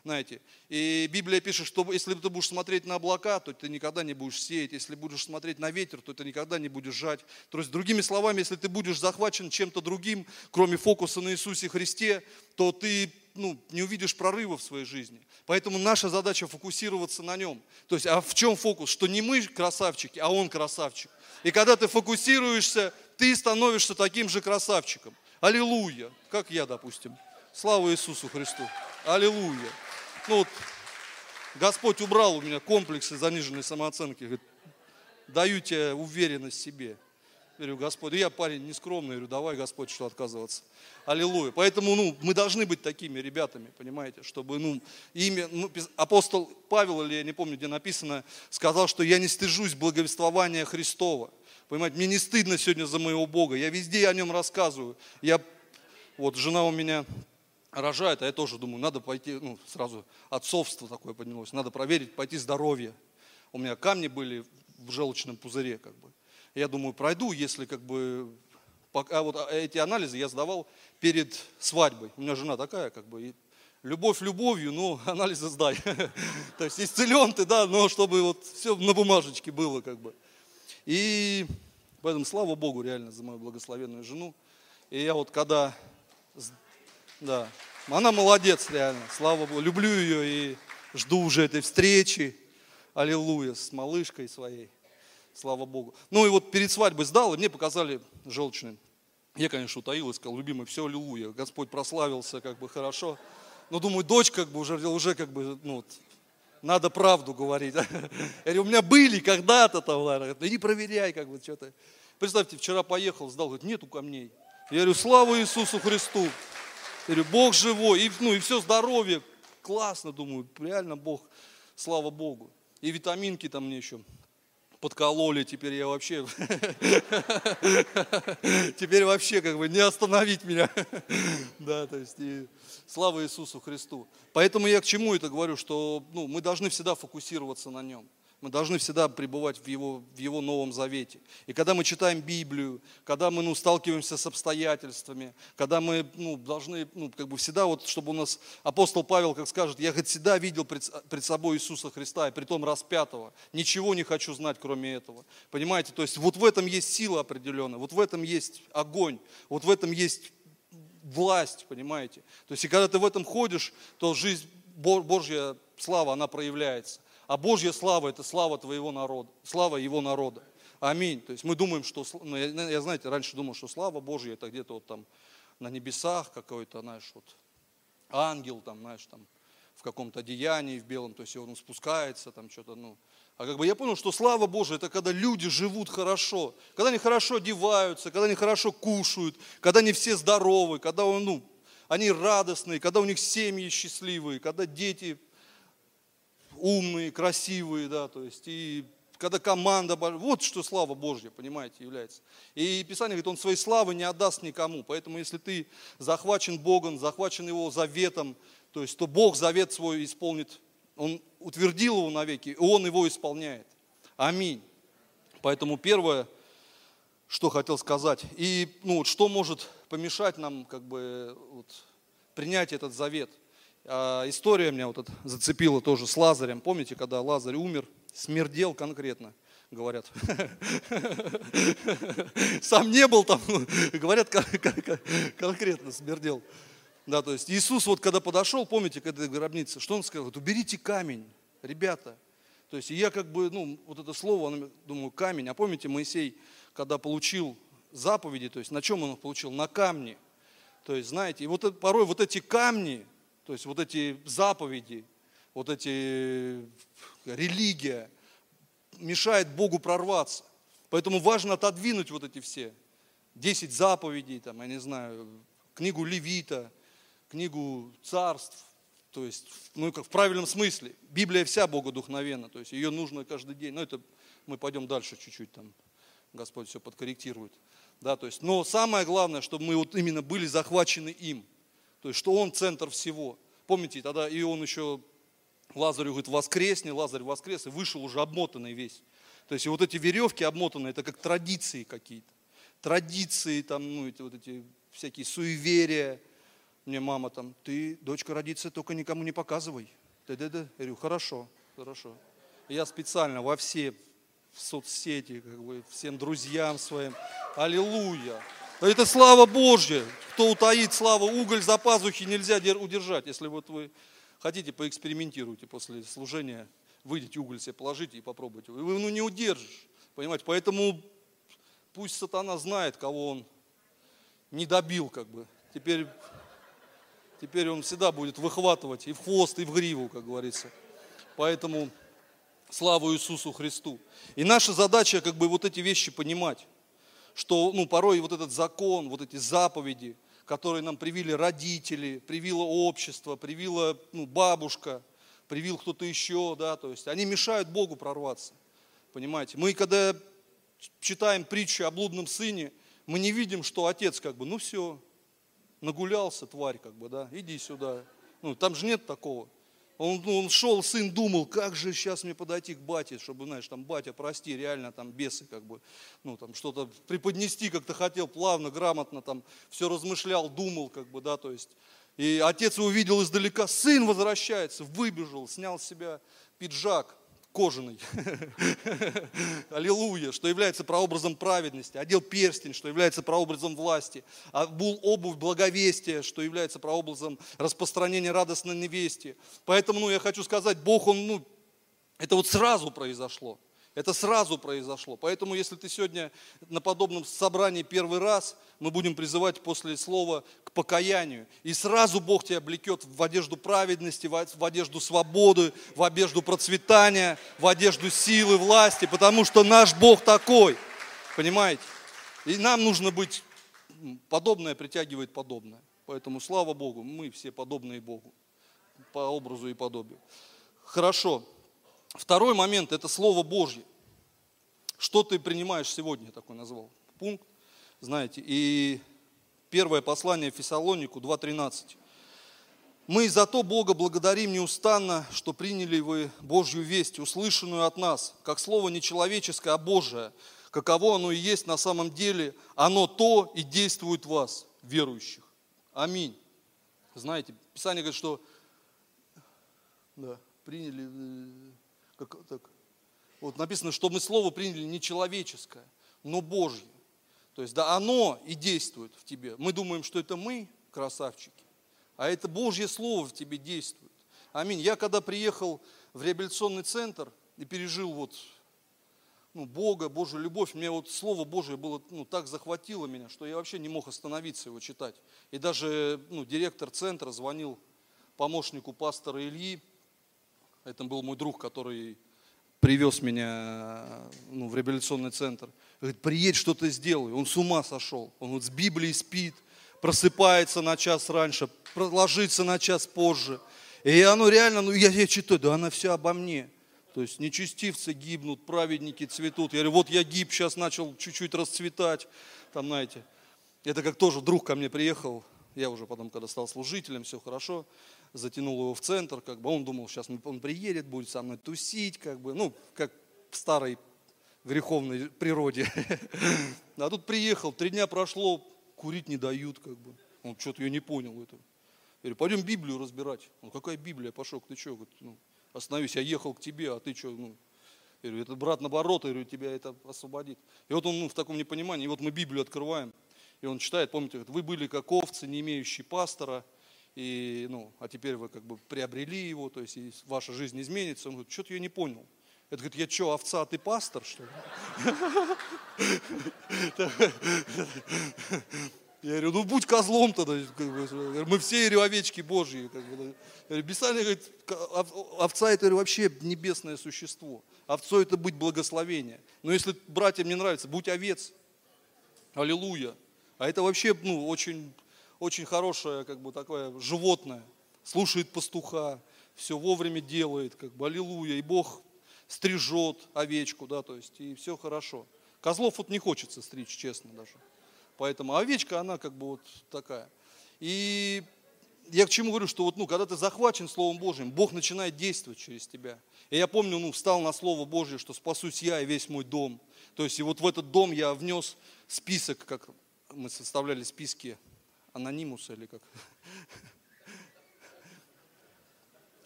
знаете. И Библия пишет, что если ты будешь смотреть на облака, то ты никогда не будешь сеять. Если будешь смотреть на ветер, то ты никогда не будешь жать. То есть, другими словами, если ты будешь захвачен чем-то другим, кроме фокуса на Иисусе Христе, то ты ну, не увидишь прорыва в своей жизни. Поэтому наша задача фокусироваться на нем. То есть, а в чем фокус? Что не мы красавчики, а он красавчик. И когда ты фокусируешься, ты становишься таким же красавчиком. Аллилуйя. Как я, допустим. Слава Иисусу Христу. Аллилуйя. Ну вот, Господь убрал у меня комплексы заниженной самооценки. Говорит, даю тебе уверенность в себе. Говорю, Господь, я парень нескромный, говорю, давай, Господь, что отказываться. Аллилуйя. Поэтому, ну, мы должны быть такими ребятами, понимаете, чтобы, ну, имя, ну, апостол Павел, или я не помню, где написано, сказал, что я не стыжусь благовествования Христова. Понимаете, мне не стыдно сегодня за моего Бога. Я везде о нем рассказываю. Я, вот жена у меня рожает, а я тоже думаю, надо пойти, ну, сразу отцовство такое поднялось, надо проверить, пойти здоровье. У меня камни были в желчном пузыре, как бы. Я думаю, пройду, если как бы пока вот эти анализы я сдавал перед свадьбой. У меня жена такая, как бы, и любовь любовью, но анализы сдай. То есть исцелен ты, да, но чтобы вот все на бумажечке было, как бы. И поэтому слава Богу реально за мою благословенную жену. И я вот когда, да, она молодец реально, слава Богу, люблю ее и жду уже этой встречи, аллилуйя, с малышкой своей, слава Богу. Ну и вот перед свадьбой сдал, и мне показали желчный. Я, конечно, утаил и сказал, любимый, все, аллилуйя, Господь прославился, как бы хорошо. Но думаю, дочь как бы уже, уже как бы, ну, надо правду говорить. Я говорю, у меня были когда-то там, говорит, иди проверяй, как бы что-то. Представьте, вчера поехал, сдал, говорит, нету камней. Я говорю, слава Иисусу Христу. Я говорю, Бог живой, и, ну и все здоровье. Классно, думаю, реально Бог, слава Богу. И витаминки там мне еще подкололи, теперь я вообще, теперь вообще как бы не остановить меня. Да, то есть, и слава Иисусу Христу. Поэтому я к чему это говорю, что ну, мы должны всегда фокусироваться на нем. Мы должны всегда пребывать в его, в его Новом Завете. И когда мы читаем Библию, когда мы ну, сталкиваемся с обстоятельствами, когда мы ну, должны, ну, как бы всегда, вот, чтобы у нас апостол Павел, как скажет, я хоть всегда видел пред, пред собой Иисуса Христа, и при том распятого. Ничего не хочу знать, кроме этого. Понимаете? То есть вот в этом есть сила определенная, вот в этом есть огонь, вот в этом есть власть, понимаете? То есть и когда ты в этом ходишь, то жизнь Божья слава, она проявляется. А Божья слава – это слава твоего народа, слава его народа. Аминь. То есть мы думаем, что, ну, я, я, знаете, раньше думал, что слава Божья – это где-то вот там на небесах какой-то, знаешь, вот ангел там, знаешь, там в каком-то одеянии в белом, то есть он спускается там что-то, ну. А как бы я понял, что слава Божия – это когда люди живут хорошо, когда они хорошо одеваются, когда они хорошо кушают, когда они все здоровы, когда ну, они радостные, когда у них семьи счастливые, когда дети умные, красивые, да, то есть, и когда команда, вот что слава Божья, понимаете, является. И Писание говорит, он своей славы не отдаст никому. Поэтому если ты захвачен Богом, захвачен Его заветом, то есть, то Бог завет свой исполнит, Он утвердил его навеки, и Он его исполняет. Аминь. Поэтому первое, что хотел сказать, и ну, вот, что может помешать нам как бы, вот, принять этот завет – история меня вот зацепила тоже с Лазарем. Помните, когда Лазарь умер, смердел конкретно, говорят. Сам не был там, говорят, конкретно смердел. Да, то есть Иисус вот когда подошел, помните, к этой гробнице, что он сказал? Вот, уберите камень, ребята. То есть я как бы, ну, вот это слово, думаю, камень. А помните, Моисей, когда получил заповеди, то есть на чем он их получил? На камне. То есть, знаете, и вот порой вот эти камни, то есть вот эти заповеди, вот эти э, религия мешает Богу прорваться. Поэтому важно отодвинуть вот эти все. Десять заповедей, там, я не знаю, книгу Левита, книгу царств, то есть, ну, как в правильном смысле. Библия вся богодухновенна, то есть ее нужно каждый день. Но это мы пойдем дальше чуть-чуть, там Господь все подкорректирует. Да, то есть, но самое главное, чтобы мы вот именно были захвачены им – то есть, что Он центр всего. Помните, тогда и он еще Лазарю говорит, воскресни, Лазарь воскрес, и вышел уже обмотанный весь. То есть и вот эти веревки обмотанные, это как традиции какие-то. Традиции, там, ну, эти, вот эти всякие суеверия. Мне мама там, ты, дочка, родится, только никому не показывай. Да-да-да. Я говорю, хорошо, хорошо. Я специально во все соцсети, как бы, всем друзьям своим. Аллилуйя. Это слава Божья. Кто утаит славу, уголь за пазухи нельзя удержать. Если вот вы хотите, поэкспериментируйте после служения, выйдите уголь себе положите и попробуйте. Вы ну, не удержишь. Понимаете? Поэтому пусть сатана знает, кого он не добил, как бы. Теперь, теперь он всегда будет выхватывать и в хвост, и в гриву, как говорится. Поэтому славу Иисусу Христу. И наша задача, как бы, вот эти вещи понимать что ну, порой вот этот закон, вот эти заповеди, которые нам привили родители, привило общество, привила ну, бабушка, привил кто-то еще, да, то есть они мешают Богу прорваться. Понимаете? Мы когда читаем притчу о блудном сыне, мы не видим, что отец как бы, ну все, нагулялся, тварь как бы, да, иди сюда. Ну, там же нет такого. Он, он шел, сын думал, как же сейчас мне подойти к бате, чтобы, знаешь, там, батя, прости, реально там бесы, как бы, ну, там, что-то преподнести как-то хотел, плавно, грамотно, там, все размышлял, думал, как бы, да, то есть. И отец увидел издалека, сын возвращается, выбежал, снял с себя пиджак, кожаный. Аллилуйя, что является прообразом праведности. Одел перстень, что является прообразом власти. Обул обувь благовестия, что является прообразом распространения радостной невести. Поэтому, ну, я хочу сказать, Бог, Он, ну, это вот сразу произошло. Это сразу произошло. Поэтому, если ты сегодня на подобном собрании первый раз, мы будем призывать после слова к покаянию. И сразу Бог тебя облекет в одежду праведности, в одежду свободы, в одежду процветания, в одежду силы, власти, потому что наш Бог такой. Понимаете? И нам нужно быть, подобное притягивает подобное. Поэтому слава Богу, мы все подобные Богу по образу и подобию. Хорошо. Второй момент – это Слово Божье. Что ты принимаешь сегодня, я такой назвал пункт, знаете. И первое послание Фессалонику 2.13. Мы за то Бога благодарим неустанно, что приняли вы Божью весть, услышанную от нас, как слово не человеческое, а Божие, каково оно и есть на самом деле, оно то и действует в вас, верующих. Аминь. Знаете, Писание говорит, что да, приняли э, как, так, вот написано, что мы слово приняли не человеческое, но Божье. То есть, да, оно и действует в тебе. Мы думаем, что это мы, красавчики, а это Божье Слово в тебе действует. Аминь. Я когда приехал в реабилитационный центр и пережил вот ну, Бога, Божью любовь, мне вот Слово Божие было, ну, так захватило меня, что я вообще не мог остановиться его читать. И даже ну, директор центра звонил помощнику пастора Ильи, это был мой друг, который привез меня ну, в реабилитационный центр. Говорит, приедь, что то сделай. Он с ума сошел. Он вот с Библией спит, просыпается на час раньше, ложится на час позже. И оно реально, ну я, я читаю, да она вся обо мне. То есть нечестивцы гибнут, праведники цветут. Я говорю, вот я гиб, сейчас начал чуть-чуть расцветать. Там, знаете, это как тоже друг ко мне приехал, я уже потом, когда стал служителем, все хорошо затянул его в центр, как бы он думал, сейчас он приедет, будет со мной тусить, как бы, ну, как в старой греховной природе. А тут приехал, три дня прошло, курить не дают, как бы. Он что-то я не понял это. Я говорю, пойдем Библию разбирать. Он, какая Библия, пошел, ты что, ну, остановись, я ехал к тебе, а ты что, ну, я говорю, этот брат наоборот, я говорю, тебя это освободит. И вот он ну, в таком непонимании, и вот мы Библию открываем, и он читает, помните, вы были как овцы, не имеющие пастора, и, ну, а теперь вы как бы приобрели его, то есть ваша жизнь изменится. Он говорит, что-то я не понял. Это говорит, я что, овца, а ты пастор, что ли? Я говорю, ну будь козлом тогда. Мы все говорю, овечки Божьи. Писание говорит, овца это вообще небесное существо. Овцой это быть благословение. Но если братьям не нравится, будь овец. Аллилуйя. А это вообще ну, очень очень хорошее, как бы такое животное, слушает пастуха, все вовремя делает, как бы аллилуйя, и Бог стрижет овечку, да, то есть, и все хорошо. Козлов вот не хочется стричь, честно даже. Поэтому овечка, она как бы вот такая. И я к чему говорю, что вот, ну, когда ты захвачен Словом Божьим, Бог начинает действовать через тебя. И я помню, ну, встал на Слово Божье, что спасусь я и весь мой дом. То есть, и вот в этот дом я внес список, как мы составляли списки анонимуса или как.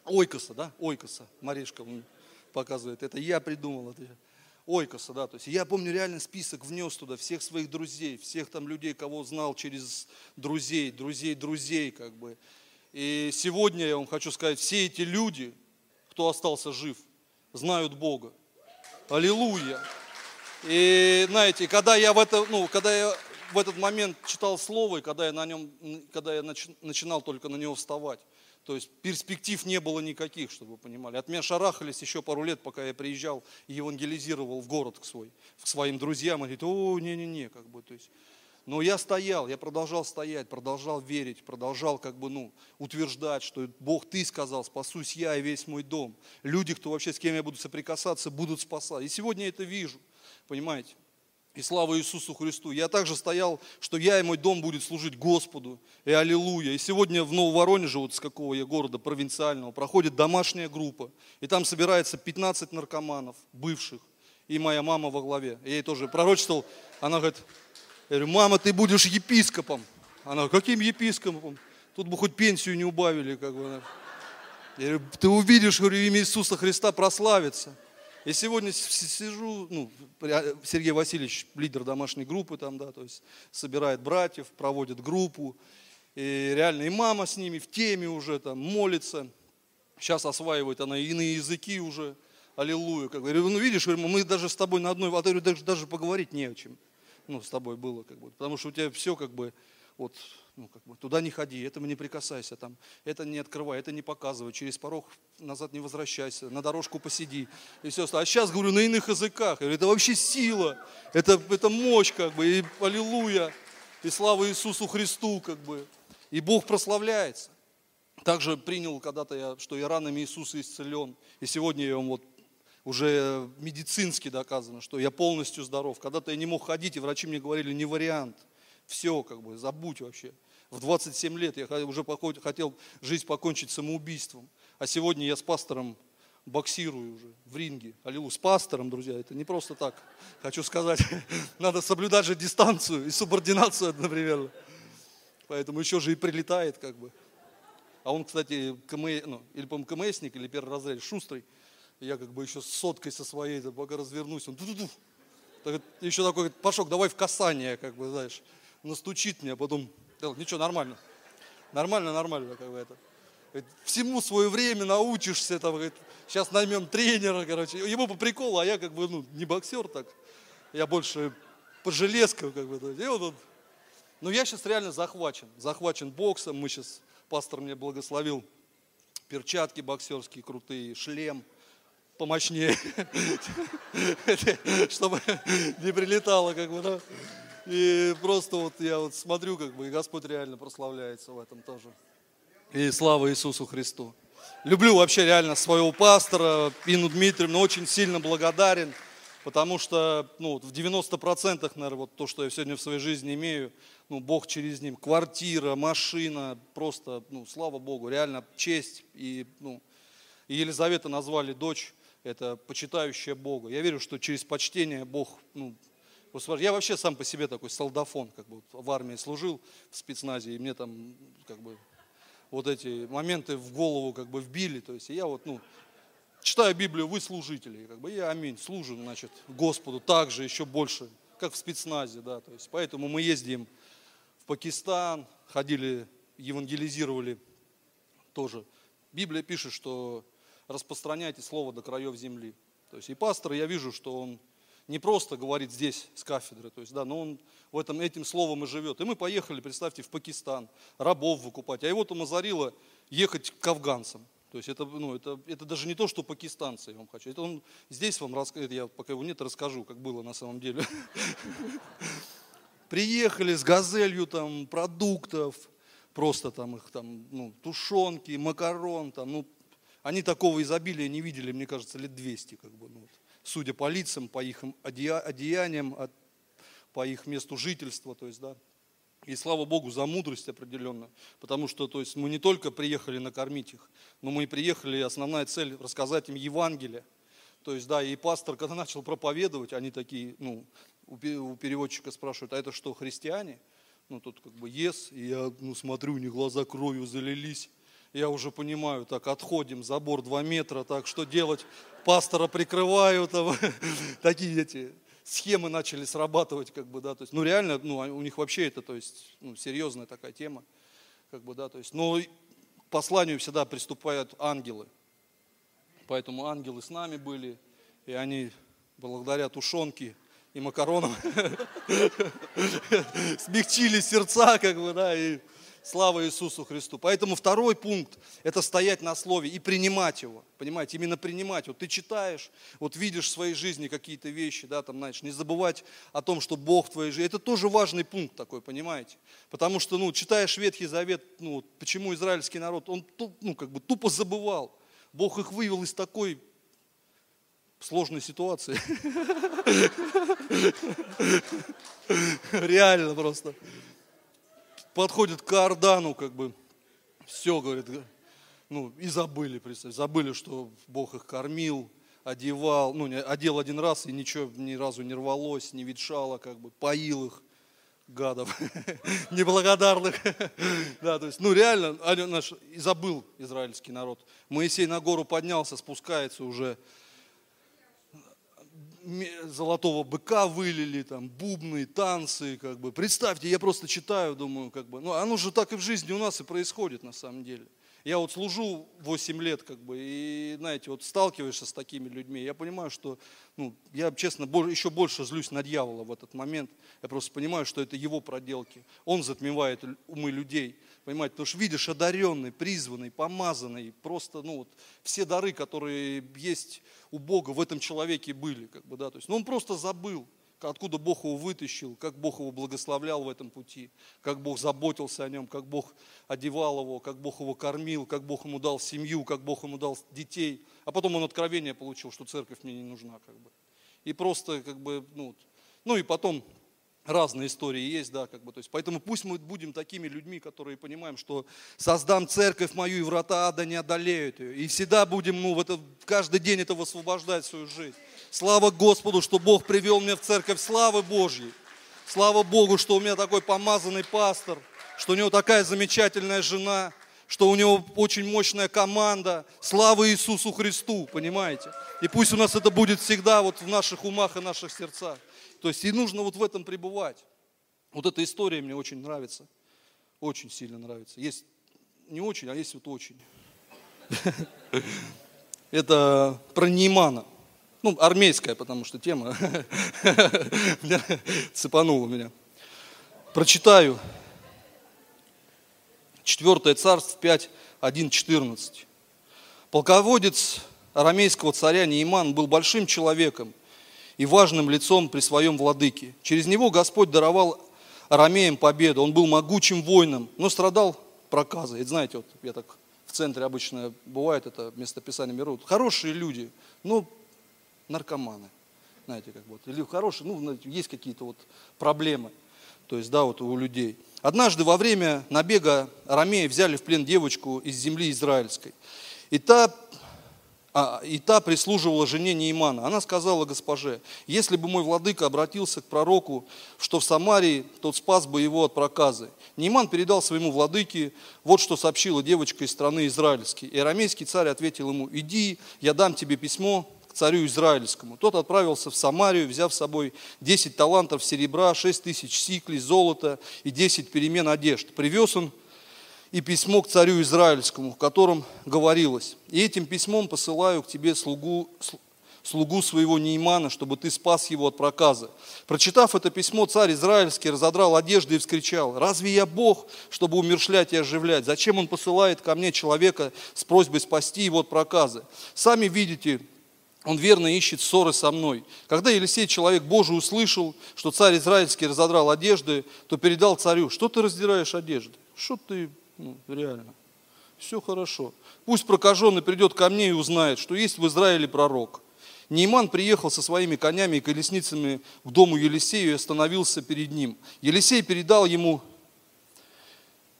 Ойкоса, да? Ойкоса. Маришка показывает. Это я придумал. Это Ойкоса, да. То есть я помню реально список внес туда всех своих друзей, всех там людей, кого знал через друзей, друзей, друзей, как бы. И сегодня я вам хочу сказать, все эти люди, кто остался жив, знают Бога. Аллилуйя. И знаете, когда я в это, ну, когда я в этот момент читал слово, и когда я на нем, когда я начинал только на него вставать, то есть перспектив не было никаких, чтобы вы понимали. От меня шарахались еще пару лет, пока я приезжал и евангелизировал в город к, свой, к своим друзьям. И говорит, о, не-не-не, как бы, то есть. Но я стоял, я продолжал стоять, продолжал верить, продолжал как бы, ну, утверждать, что Бог, ты сказал, спасусь я и весь мой дом. Люди, кто вообще с кем я буду соприкасаться, будут спасать. И сегодня я это вижу, понимаете. И слава Иисусу Христу. Я также стоял, что я и мой дом будет служить Господу. И аллилуйя. И сегодня в Нововоронеже, вот с какого я города, провинциального, проходит домашняя группа. И там собирается 15 наркоманов, бывших. И моя мама во главе. Я ей тоже пророчествовал. Она говорит, я говорю, мама, ты будешь епископом. Она говорит, каким епископом? Тут бы хоть пенсию не убавили. Как бы. Я говорю, ты увидишь, говорю, имя Иисуса Христа прославится. И сегодня сижу, ну, Сергей Васильевич, лидер домашней группы там, да, то есть собирает братьев, проводит группу. И реально и мама с ними в теме уже там молится. Сейчас осваивает она иные языки уже. Аллилуйя. Как говорю, ну видишь, мы даже с тобой на одной, а даже, даже поговорить не о чем. Ну, с тобой было как бы. Потому что у тебя все как бы вот ну, как бы, туда не ходи, этому не прикасайся, там, это не открывай, это не показывай, через порог назад не возвращайся, на дорожку посиди и все остальное. А сейчас говорю на иных языках, это вообще сила, это, это мощь, как бы, и аллилуйя, и слава Иисусу Христу, как бы, и Бог прославляется. Также принял когда-то я, что я ранами Иисуса исцелен, и сегодня я вам вот уже медицински доказано, что я полностью здоров. Когда-то я не мог ходить, и врачи мне говорили, не вариант. Все, как бы, забудь вообще. В 27 лет я уже хотел жизнь покончить самоубийством. А сегодня я с пастором боксирую уже в ринге. Аллилуйя. С пастором, друзья, это не просто так. Хочу сказать, надо соблюдать же дистанцию и субординацию одновременно. Поэтому еще же и прилетает как бы. А он, кстати, КМ, ну, или, по-моему, КМСник, или первый разряд, шустрый. Я как бы еще с соткой со своей, пока развернусь, он ту-ту-ту. Еще такой, Пашок, давай в касание, как бы, знаешь, настучит мне, а потом Ничего, нормально. Нормально, нормально. Как бы это. Всему свое время научишься, там, говорит, сейчас наймем тренера, короче. Ему по приколу, а я как бы, ну, не боксер так. Я больше по железкам, как бы. И вот он. Но я сейчас реально захвачен. Захвачен боксом. Мы сейчас, пастор мне благословил перчатки боксерские крутые, шлем помощнее, чтобы не прилетало, как бы, да. И просто вот я вот смотрю, как бы, и Господь реально прославляется в этом тоже. И слава Иисусу Христу. Люблю вообще реально своего пастора, Инну Дмитриевну, очень сильно благодарен, потому что ну, в 90% наверное, вот то, что я сегодня в своей жизни имею, ну, Бог через ним, квартира, машина, просто, ну, слава Богу, реально честь. И, ну, и Елизавета назвали дочь, это почитающая Бога. Я верю, что через почтение Бог ну, я вообще сам по себе такой солдафон, как бы в армии служил, в спецназе, и мне там как бы вот эти моменты в голову как бы вбили. То есть я вот, ну, читаю Библию, вы служители, как бы я аминь, служу, значит, Господу так же, еще больше, как в спецназе, да, то есть поэтому мы ездим в Пакистан, ходили, евангелизировали тоже. Библия пишет, что распространяйте слово до краев земли. То есть и пастор, я вижу, что он не просто говорит здесь с кафедры, то есть, да, но он в этом, этим словом и живет. И мы поехали, представьте, в Пакистан, рабов выкупать. А его там озарило ехать к афганцам. То есть это, ну, это, это даже не то, что пакистанцы, я вам хочу. Это он здесь вам расскажет, я пока его нет, расскажу, как было на самом деле. Приехали с газелью там продуктов, просто там их там, ну, тушенки, макарон, там, ну, они такого изобилия не видели, мне кажется, лет 200, как бы, ну, вот судя по лицам, по их одеяниям, по их месту жительства, то есть, да. И слава Богу за мудрость определенно, потому что то есть, мы не только приехали накормить их, но мы и приехали, основная цель рассказать им Евангелие. То есть, да, и пастор, когда начал проповедовать, они такие, ну, у переводчика спрашивают, а это что, христиане? Ну, тут как бы ес, и я ну, смотрю, у них глаза кровью залились. Я уже понимаю, так, отходим, забор 2 метра, так, что делать? Пастора прикрываю, там, такие эти схемы начали срабатывать, как бы, да, то есть, ну, реально, ну, у них вообще это, то есть, ну, серьезная такая тема, как бы, да, то есть, но к посланию всегда приступают ангелы, поэтому ангелы с нами были, и они благодаря тушенке и макаронам смягчили сердца, как бы, да, и Слава Иисусу Христу. Поэтому второй пункт – это стоять на Слове и принимать его. Понимаете, именно принимать. Вот ты читаешь, вот видишь в своей жизни какие-то вещи, да, там, знаешь, не забывать о том, что Бог в твоей жизни. Это тоже важный пункт такой, понимаете. Потому что, ну, читаешь Ветхий Завет, ну, почему израильский народ, он, ну, как бы тупо забывал. Бог их вывел из такой сложной ситуации. Реально просто подходит к Иордану, как бы, все, говорит, ну, и забыли, представь, забыли, что Бог их кормил, одевал, ну, одел один раз, и ничего ни разу не рвалось, не ветшало, как бы, поил их, гадов, неблагодарных. да, то есть, ну, реально, наш, и забыл израильский народ. Моисей на гору поднялся, спускается уже, золотого быка вылили, там, бубны, танцы, как бы. Представьте, я просто читаю, думаю, как бы, ну, оно же так и в жизни у нас и происходит на самом деле. Я вот служу 8 лет, как бы, и, знаете, вот сталкиваешься с такими людьми, я понимаю, что, ну, я, честно, еще больше злюсь на дьявола в этот момент. Я просто понимаю, что это его проделки. Он затмевает умы людей, понимаете, потому что видишь, одаренный, призванный, помазанный, просто, ну, вот, все дары, которые есть у Бога в этом человеке были, как бы, да, то есть, но он просто забыл, откуда Бог его вытащил, как Бог его благословлял в этом пути, как Бог заботился о нем, как Бог одевал его, как Бог его кормил, как Бог ему дал семью, как Бог ему дал детей. А потом он откровение получил, что церковь мне не нужна. Как бы. И просто, как бы, ну, ну и потом разные истории есть, да, как бы, то есть, поэтому пусть мы будем такими людьми, которые понимаем, что создам церковь мою, и врата ада не одолеют ее, и всегда будем, ну, в это, каждый день это высвобождать свою жизнь. Слава Господу, что Бог привел меня в церковь славы Божьей. Слава Богу, что у меня такой помазанный пастор, что у него такая замечательная жена, что у него очень мощная команда. Слава Иисусу Христу, понимаете? И пусть у нас это будет всегда вот в наших умах и наших сердцах. То есть и нужно вот в этом пребывать. Вот эта история мне очень нравится. Очень сильно нравится. Есть не очень, а есть вот очень. Это про Неймана. Ну, армейская, потому что тема цепанула меня. Прочитаю. Четвертое царство 5, 1, 14. Полководец арамейского царя Нейман был большим человеком и важным лицом при своем владыке. Через него Господь даровал арамеям победу. Он был могучим воином, но страдал проказой. Это знаете, вот я так в центре обычно бывает это местописание берут. Хорошие люди, но наркоманы. Знаете, как вот. Или хорошие, ну, есть какие-то вот проблемы. То есть, да, вот у людей. Однажды во время набега арамеи взяли в плен девочку из земли израильской. И та а, и та прислуживала жене Неймана. Она сказала госпоже, если бы мой владыка обратился к пророку, что в Самарии, тот спас бы его от проказы. Нейман передал своему владыке, вот что сообщила девочка из страны израильской. И арамейский царь ответил ему, иди, я дам тебе письмо царю израильскому. Тот отправился в Самарию, взяв с собой 10 талантов серебра, 6 тысяч сиклей золота и 10 перемен одежд. Привез он и письмо к царю Израильскому, в котором говорилось, «И этим письмом посылаю к тебе слугу, слугу своего Неймана, чтобы ты спас его от проказа». Прочитав это письмо, царь Израильский разодрал одежды и вскричал, «Разве я Бог, чтобы умершлять и оживлять? Зачем он посылает ко мне человека с просьбой спасти его от проказа? Сами видите, он верно ищет ссоры со мной. Когда Елисей, человек Божий, услышал, что царь Израильский разодрал одежды, то передал царю, что ты раздираешь одежды? Что ты ну, реально. Все хорошо. Пусть прокаженный придет ко мне и узнает, что есть в Израиле пророк. Нейман приехал со своими конями и колесницами к дому Елисею и остановился перед ним. Елисей передал ему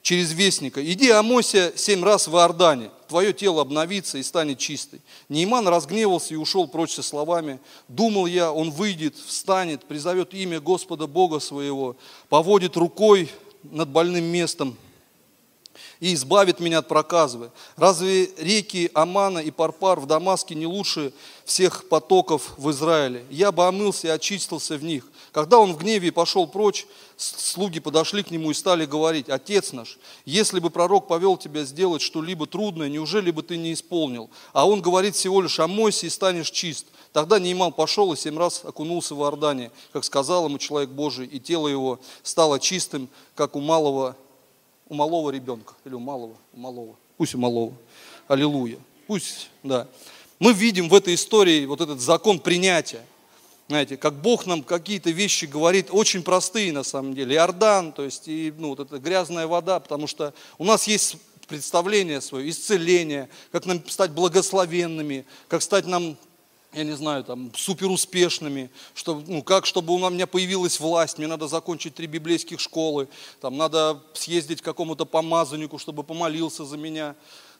через вестника, иди омойся семь раз в Иордане, твое тело обновится и станет чистой. Нейман разгневался и ушел прочь со словами, думал я, он выйдет, встанет, призовет имя Господа Бога своего, поводит рукой над больным местом, и избавит меня от проказвы. Разве реки Амана и Парпар в Дамаске не лучше всех потоков в Израиле? Я бы омылся и очистился в них. Когда он в гневе пошел прочь, слуги подошли к нему и стали говорить, «Отец наш, если бы пророк повел тебя сделать что-либо трудное, неужели бы ты не исполнил?» А он говорит всего лишь, «Омойся и станешь чист». Тогда Нейман пошел и семь раз окунулся в Иордане, как сказал ему человек Божий, и тело его стало чистым, как у малого у малого ребенка, или у малого, у малого, пусть у малого. Аллилуйя. Пусть, да. Мы видим в этой истории вот этот закон принятия. Знаете, как Бог нам какие-то вещи говорит, очень простые на самом деле. Иордан, то есть и, ну, вот эта грязная вода, потому что у нас есть представление свое, исцеление, как нам стать благословенными, как стать нам я не знаю, там, суперуспешными, что, ну, как, чтобы у меня появилась власть, мне надо закончить три библейских школы, там, надо съездить к какому-то помазаннику, чтобы помолился за меня.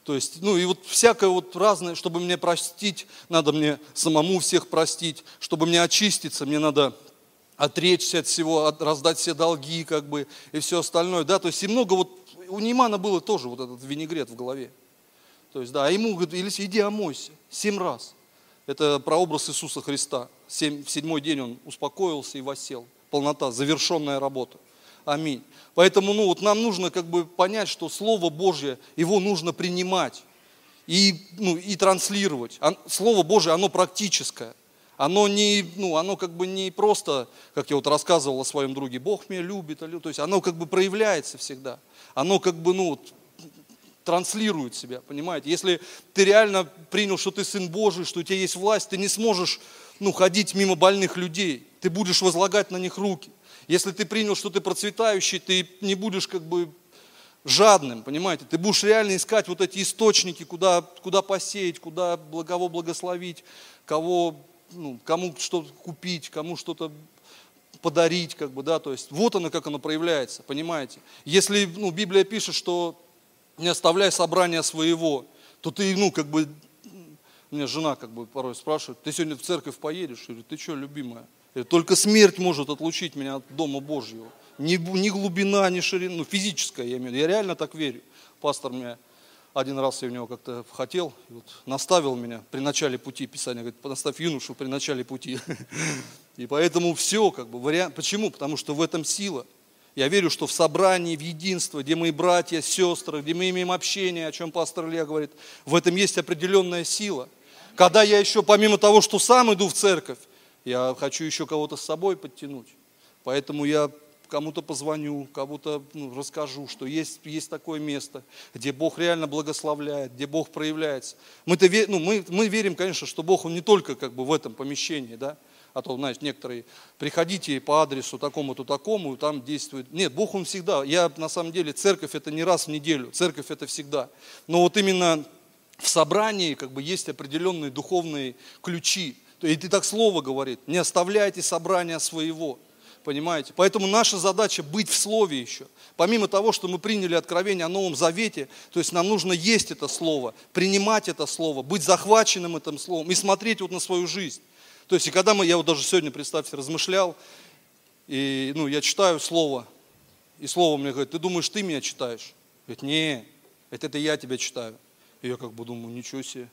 То есть, ну и вот всякое вот разное, чтобы мне простить, надо мне самому всех простить, чтобы мне очиститься, мне надо отречься от всего, от, раздать все долги, как бы, и все остальное, да, то есть и много вот, у Неймана было тоже вот этот винегрет в голове. То есть, да, а ему говорит, Елисей, иди омойся, семь раз. Это прообраз Иисуса Христа. В седьмой день он успокоился и восел. Полнота, завершенная работа. Аминь. Поэтому ну, вот нам нужно как бы понять, что Слово Божье, его нужно принимать и, ну, и транслировать. Слово Божье, оно практическое. Оно, не, ну, оно как бы не просто, как я вот рассказывал о своем друге, Бог меня любит, то есть оно как бы проявляется всегда. Оно как бы, ну, транслирует себя, понимаете? Если ты реально принял, что ты Сын Божий, что у тебя есть власть, ты не сможешь ну, ходить мимо больных людей, ты будешь возлагать на них руки. Если ты принял, что ты процветающий, ты не будешь как бы жадным, понимаете? Ты будешь реально искать вот эти источники, куда, куда посеять, куда благово благословить, кого, ну, кому что-то купить, кому что-то подарить, как бы, да, то есть вот оно, как оно проявляется, понимаете? Если, ну, Библия пишет, что не оставляй собрания своего, то ты, ну, как бы, мне жена как бы порой спрашивает, ты сегодня в церковь поедешь? Я говорю, ты что, любимая? Только смерть может отлучить меня от Дома Божьего. Ни, ни глубина, ни ширина, ну, физическая, я имею в виду. Я реально так верю. Пастор мне один раз я у него как-то хотел, вот, наставил меня при начале пути, Писание говорит, наставь юношу при начале пути. И поэтому все, как бы, вариант. Почему? Потому что в этом сила. Я верю, что в собрании, в единство, где мы братья, сестры, где мы имеем общение, о чем пастор Илья говорит, в этом есть определенная сила. Когда я еще, помимо того, что сам иду в церковь, я хочу еще кого-то с собой подтянуть. Поэтому я кому-то позвоню, кому-то ну, расскажу, что есть, есть такое место, где Бог реально благословляет, где Бог проявляется. Мы-то, ну, мы, мы верим, конечно, что Бог, Он не только как бы в этом помещении, да, а то, знаешь, некоторые, приходите по адресу такому-то, такому, там действует. Нет, Бог Он всегда. Я, на самом деле, церковь это не раз в неделю, церковь это всегда. Но вот именно в собрании как бы есть определенные духовные ключи. И ты так слово говорит, не оставляйте собрания своего. Понимаете? Поэтому наша задача быть в Слове еще. Помимо того, что мы приняли откровение о Новом Завете, то есть нам нужно есть это Слово, принимать это Слово, быть захваченным этим Словом и смотреть вот на свою жизнь. То есть, и когда мы, я вот даже сегодня, представьте, размышлял, и ну, я читаю слово, и слово мне говорит, ты думаешь, ты меня читаешь? Говорит, не, это, это я тебя читаю. И я как бы думаю, ничего себе.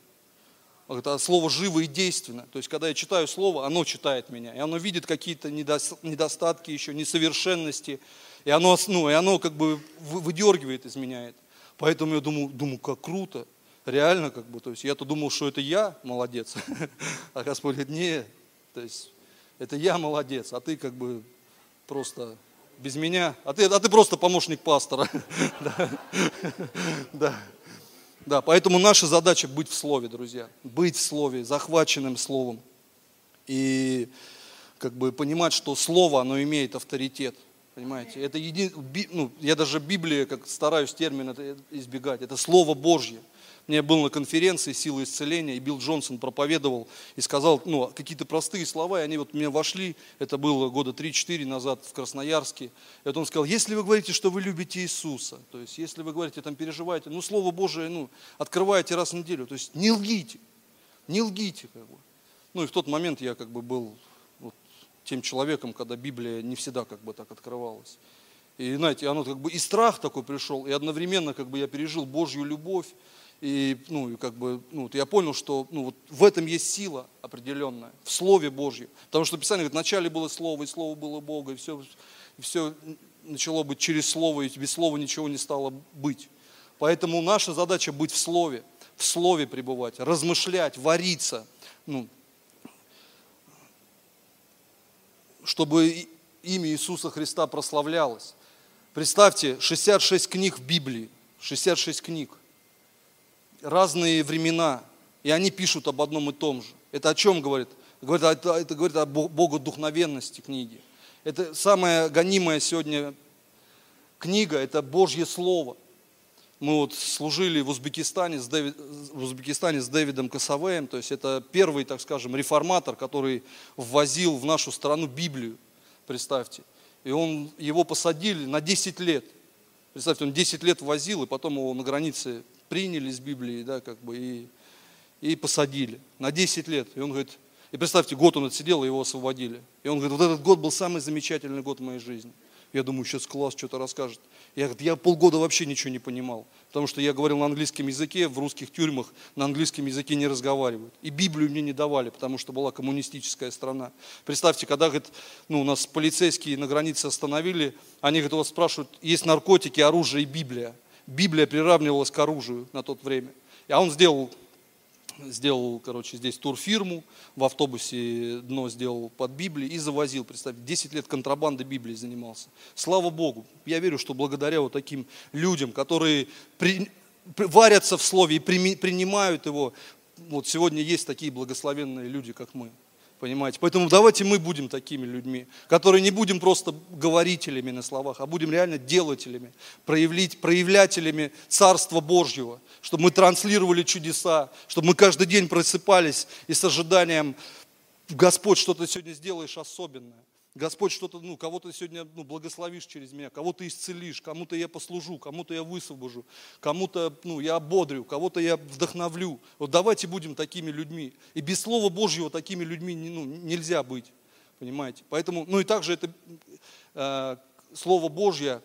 Это слово живо и действенно. То есть, когда я читаю слово, оно читает меня. И оно видит какие-то недостатки еще, несовершенности. И оно, ну, и оно как бы выдергивает из меня это. Поэтому я думаю, думаю, как круто. Реально, как бы, то есть я-то думал, что это я молодец, а Господь говорит, нет, то есть это я молодец, а ты как бы просто без меня, а ты, а ты просто помощник пастора. да. да. Поэтому наша задача быть в Слове, друзья. Быть в Слове, захваченным Словом. И как бы понимать, что Слово, оно имеет авторитет. Понимаете? Это еди... ну, я даже Библия, как стараюсь термин это избегать, это Слово Божье. Я был на конференции «Сила исцеления», и Билл Джонсон проповедовал и сказал ну, какие-то простые слова, и они вот мне вошли, это было года 3-4 назад в Красноярске. И вот он сказал, если вы говорите, что вы любите Иисуса, то есть если вы говорите, там переживаете, ну Слово Божие, ну, открываете раз в неделю, то есть не лгите, не лгите. Как бы. Ну и в тот момент я как бы был вот, тем человеком, когда Библия не всегда как бы так открывалась. И знаете, оно как бы и страх такой пришел, и одновременно как бы я пережил Божью любовь, и, ну, и как бы, ну, я понял, что ну, вот в этом есть сила определенная, в Слове Божьем. Потому что Писание говорит, вначале было Слово, и Слово было Бога, и все, и все начало быть через Слово, и без Слова ничего не стало быть. Поэтому наша задача быть в Слове, в Слове пребывать, размышлять, вариться, ну, чтобы имя Иисуса Христа прославлялось. Представьте, 66 книг в Библии, 66 книг – разные времена, и они пишут об одном и том же. Это о чем говорит? говорит это, это говорит о богодухновенности книги. Это самая гонимая сегодня книга, это Божье Слово. Мы вот служили в Узбекистане с, Дэвид, в Узбекистане с Дэвидом Косовеем, то есть это первый, так скажем, реформатор, который ввозил в нашу страну Библию, представьте. И он, его посадили на 10 лет. Представьте, он 10 лет возил, и потом его на границе приняли с Библии, да, как бы, и, и посадили на 10 лет. И он говорит, и представьте, год он отсидел, его освободили. И он говорит, вот этот год был самый замечательный год в моей жизни. Я думаю, сейчас класс что-то расскажет. Я, говорит, я полгода вообще ничего не понимал, потому что я говорил на английском языке, в русских тюрьмах на английском языке не разговаривают. И Библию мне не давали, потому что была коммунистическая страна. Представьте, когда говорит, ну, у нас полицейские на границе остановили, они говорят, у вас спрашивают, есть наркотики, оружие и Библия. Библия приравнивалась к оружию на тот время. А он сделал, сделал короче, здесь турфирму, в автобусе дно сделал под Библией и завозил, представьте, 10 лет контрабанды Библии занимался. Слава Богу, я верю, что благодаря вот таким людям, которые при, варятся в Слове и при, принимают его, вот сегодня есть такие благословенные люди, как мы. Понимаете? Поэтому давайте мы будем такими людьми, которые не будем просто говорителями на словах, а будем реально делателями, проявлять, проявлятелями Царства Божьего, чтобы мы транслировали чудеса, чтобы мы каждый день просыпались и с ожиданием, Господь, что ты сегодня сделаешь особенное. Господь, что-то, ну, кого-то сегодня ну, благословишь через меня, кого-то исцелишь, кому-то я послужу, кому-то я высвобожу, кому-то ну, я ободрю, кого-то я вдохновлю. Вот давайте будем такими людьми. И без Слова Божьего такими людьми ну, нельзя быть. Понимаете? Поэтому, ну и также это э, Слово Божье,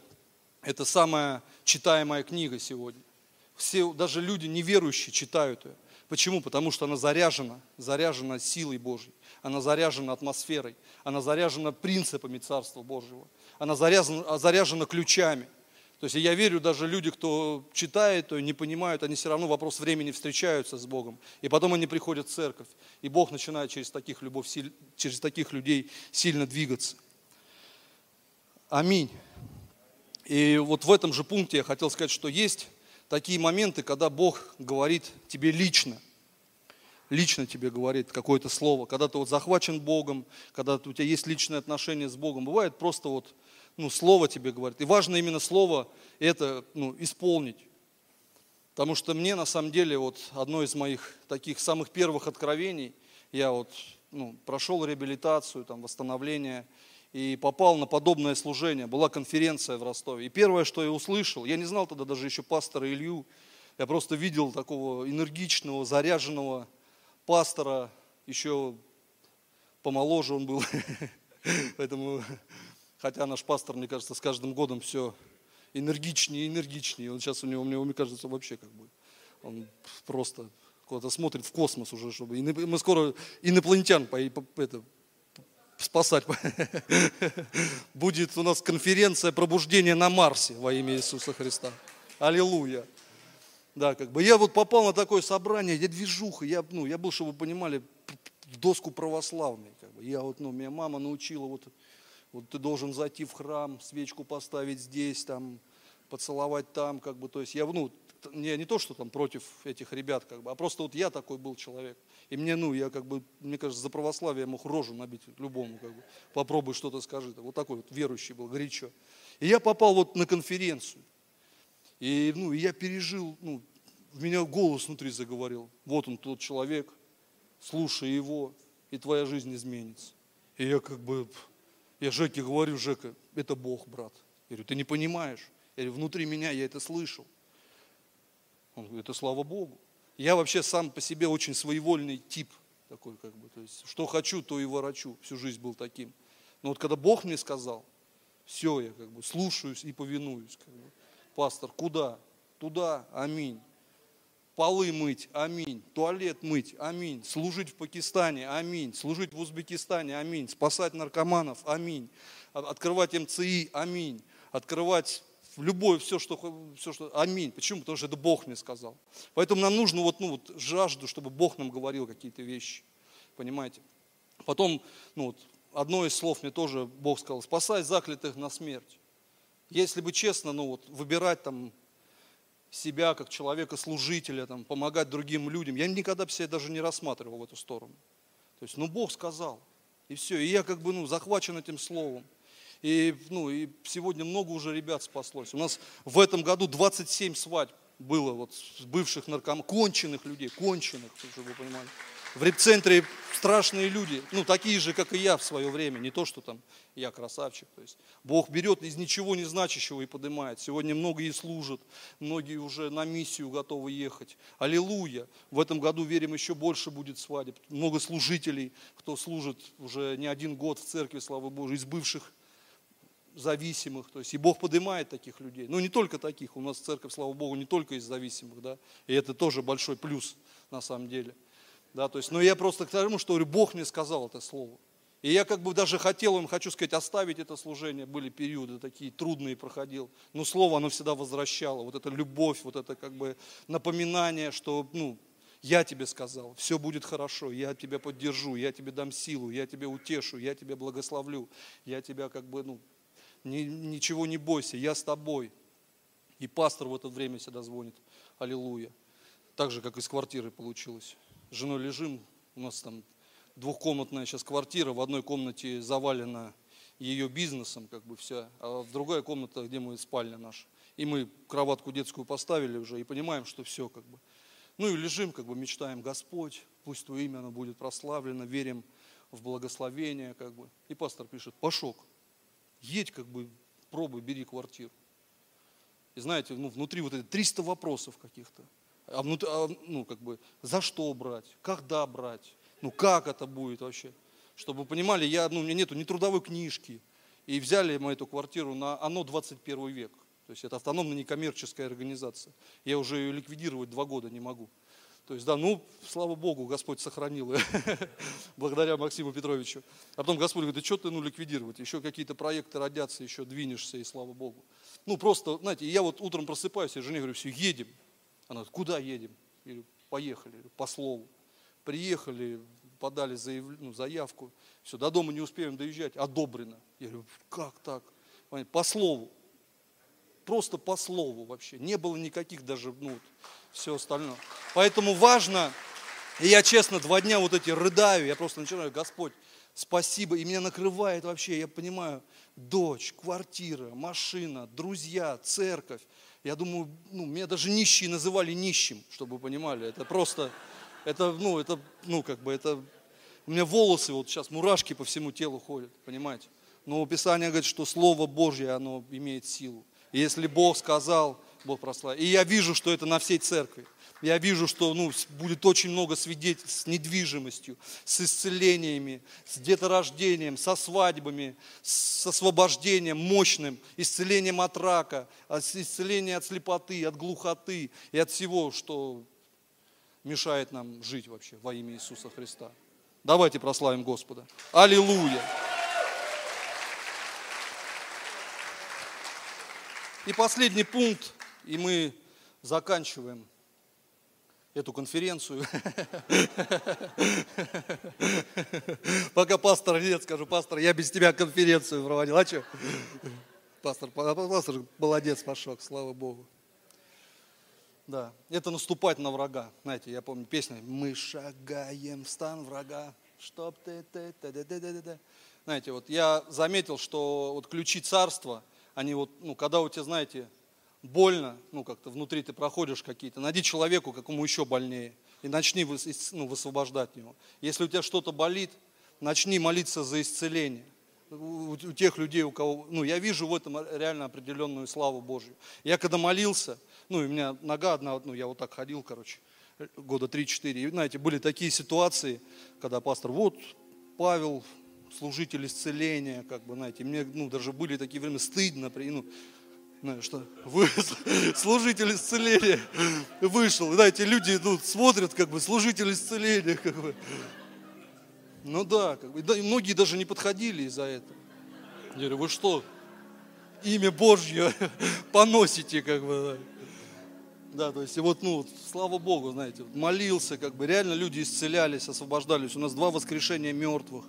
это самая читаемая книга сегодня. Все, даже люди неверующие читают ее. Почему? Потому что она заряжена, заряжена силой Божьей она заряжена атмосферой, она заряжена принципами Царства Божьего, она заряжена, заряжена ключами. То есть я верю, даже люди, кто читает, то не понимают, они все равно вопрос времени встречаются с Богом. И потом они приходят в церковь. И Бог начинает через таких, любовь, через таких людей сильно двигаться. Аминь. И вот в этом же пункте я хотел сказать, что есть такие моменты, когда Бог говорит тебе лично – лично тебе говорит какое-то слово, когда ты вот захвачен Богом, когда у тебя есть личное отношение с Богом, бывает просто вот ну, слово тебе говорит. И важно именно слово это ну, исполнить. Потому что мне на самом деле вот одно из моих таких самых первых откровений, я вот ну, прошел реабилитацию, там, восстановление, и попал на подобное служение. Была конференция в Ростове. И первое, что я услышал, я не знал тогда даже еще пастора Илью, я просто видел такого энергичного, заряженного пастора, еще помоложе он был. Поэтому, хотя наш пастор, мне кажется, с каждым годом все энергичнее и энергичнее. Он сейчас у него, мне, мне кажется, вообще как бы, он просто куда-то смотрит в космос уже, чтобы мы скоро инопланетян по, по, это, спасать. Будет у нас конференция пробуждения на Марсе во имя Иисуса Христа. Аллилуйя. Да, как бы я вот попал на такое собрание, я движуха, я, ну, я был, чтобы вы понимали, в доску православной. Как бы. Я вот, ну, меня мама научила, вот, вот ты должен зайти в храм, свечку поставить здесь, там, поцеловать там, как бы, то есть я, ну, не, не то, что там против этих ребят, как бы, а просто вот я такой был человек. И мне, ну, я как бы, мне кажется, за православие я мог рожу набить любому, как бы, попробуй что-то скажи. Вот такой вот верующий был, горячо. И я попал вот на конференцию. И ну, я пережил ну, в меня голос внутри заговорил. Вот он тот человек, слушай его, и твоя жизнь изменится. И я как бы, я Жеке говорю, Жека, это Бог, брат. Я говорю, ты не понимаешь. Я говорю, внутри меня я это слышал. Он говорит, это слава Богу. Я вообще сам по себе очень своевольный тип такой, как бы, то есть, что хочу, то и ворочу. Всю жизнь был таким. Но вот когда Бог мне сказал, все, я как бы слушаюсь и повинуюсь. Как бы. Пастор, куда? Туда, аминь. Полы мыть, аминь. Туалет мыть, аминь. Служить в Пакистане, аминь. Служить в Узбекистане, аминь. Спасать наркоманов, аминь. Открывать МЦИ, аминь. Открывать любое, все что, все, что... Аминь. Почему? Потому что это Бог мне сказал. Поэтому нам нужно вот, ну, вот жажду, чтобы Бог нам говорил какие-то вещи. Понимаете? Потом, ну, вот, одно из слов мне тоже Бог сказал, спасай заклятых на смерть. Если бы честно, ну вот, выбирать там себя как человека-служителя, там, помогать другим людям, я никогда бы себя даже не рассматривал в эту сторону. То есть, ну Бог сказал, и все. И я как бы, ну, захвачен этим словом. И, ну, и сегодня много уже ребят спаслось. У нас в этом году 27 свадьб было вот с бывших наркоманов, конченых людей, конченых, чтобы вы понимали. В репцентре страшные люди, ну такие же, как и я в свое время, не то, что там я красавчик. То есть Бог берет из ничего не значащего и поднимает. Сегодня многие служат, многие уже на миссию готовы ехать. Аллилуйя! В этом году, верим, еще больше будет свадеб. Много служителей, кто служит уже не один год в церкви, слава Богу, из бывших зависимых, то есть и Бог поднимает таких людей. Ну не только таких, у нас церковь, слава Богу, не только из зависимых, да, и это тоже большой плюс на самом деле. Да, то есть, но я просто к тому, что Бог мне сказал это слово. И я как бы даже хотел им, хочу сказать, оставить это служение. Были периоды такие трудные проходил. Но слово, оно всегда возвращало. Вот эта любовь, вот это как бы напоминание, что, ну, я тебе сказал, все будет хорошо, я тебя поддержу, я тебе дам силу, я тебя утешу, я тебя благословлю, я тебя как бы, ну, ни, ничего не бойся, я с тобой. И пастор в это время всегда звонит, аллилуйя. Так же, как из квартиры получилось. С женой лежим, у нас там двухкомнатная сейчас квартира, в одной комнате завалена ее бизнесом, как бы вся, а в другая комната, где мы спальня наша. И мы кроватку детскую поставили уже и понимаем, что все как бы. Ну и лежим, как бы мечтаем, Господь, пусть Твое имя оно будет прославлено, верим в благословение, как бы. И пастор пишет, Пашок, едь, как бы, пробуй, бери квартиру. И знаете, ну, внутри вот эти 300 вопросов каких-то. А внутри, а, ну, как бы, за что брать, когда брать, ну, как это будет вообще. Чтобы вы понимали, я, ну, у меня нету ни трудовой книжки. И взяли мы эту квартиру на оно 21 век. То есть это автономная некоммерческая организация. Я уже ее ликвидировать два года не могу. То есть, да, ну, слава Богу, Господь сохранил ее, благодаря Максиму Петровичу. А потом Господь говорит, да что ты, ну, ликвидировать, еще какие-то проекты родятся, еще двинешься, и слава Богу. Ну, просто, знаете, я вот утром просыпаюсь, я жене говорю, все, едем. Она говорит, куда едем? Говорю, поехали, по слову. Приехали, подали заяв... ну, заявку, все, до дома не успеем доезжать, одобрено. Я говорю, как так? По слову. Просто по слову вообще. Не было никаких даже, ну, все остальное. Поэтому важно, и я честно два дня вот эти рыдаю, я просто начинаю, Господь, спасибо, и меня накрывает вообще, я понимаю, дочь, квартира, машина, друзья, церковь. Я думаю, ну, меня даже нищие называли нищим, чтобы вы понимали. Это просто, это, ну, это, ну, как бы, это, у меня волосы, вот сейчас мурашки по всему телу ходят, понимаете. Но Писание говорит, что Слово Божье, оно имеет силу. И если Бог сказал, Бог прославит. И я вижу, что это на всей церкви. Я вижу, что ну, будет очень много свидетельств с недвижимостью, с исцелениями, с деторождением, со свадьбами, с освобождением мощным, исцелением от рака, исцелением от слепоты, от глухоты и от всего, что мешает нам жить вообще во имя Иисуса Христа. Давайте прославим Господа. Аллилуйя! И последний пункт, и мы заканчиваем эту конференцию. Пока пастор нет, скажу, пастор, я без тебя конференцию проводил. А что? Пастор, пастор молодец, Пашок, слава Богу. Да, это наступать на врага. Знаете, я помню песню «Мы шагаем в стан врага, чтоб ты ты ты ты ты ты ты Знаете, вот я заметил, что вот ключи царства, они вот, ну, когда у тебя, знаете, больно, ну как-то внутри ты проходишь какие-то, найди человеку, какому еще больнее, и начни ну, высвобождать него. Если у тебя что-то болит, начни молиться за исцеление у, тех людей, у кого, ну, я вижу в этом реально определенную славу Божью. Я когда молился, ну, у меня нога одна, ну, я вот так ходил, короче, года 3-4. И, знаете, были такие ситуации, когда пастор, вот, Павел, служитель исцеления, как бы, знаете, мне, ну, даже были такие времена, стыдно, ну, знаешь, что вы, служитель исцеления вышел. Знаете, люди ну, смотрят, как бы, служитель исцеления, как бы. Ну да, как бы, да, и многие даже не подходили из-за этого. Я говорю, вы что, имя Божье поносите, как бы, да. Да, то есть, и вот, ну, слава Богу, знаете, молился, как бы, реально люди исцелялись, освобождались. У нас два воскрешения мертвых,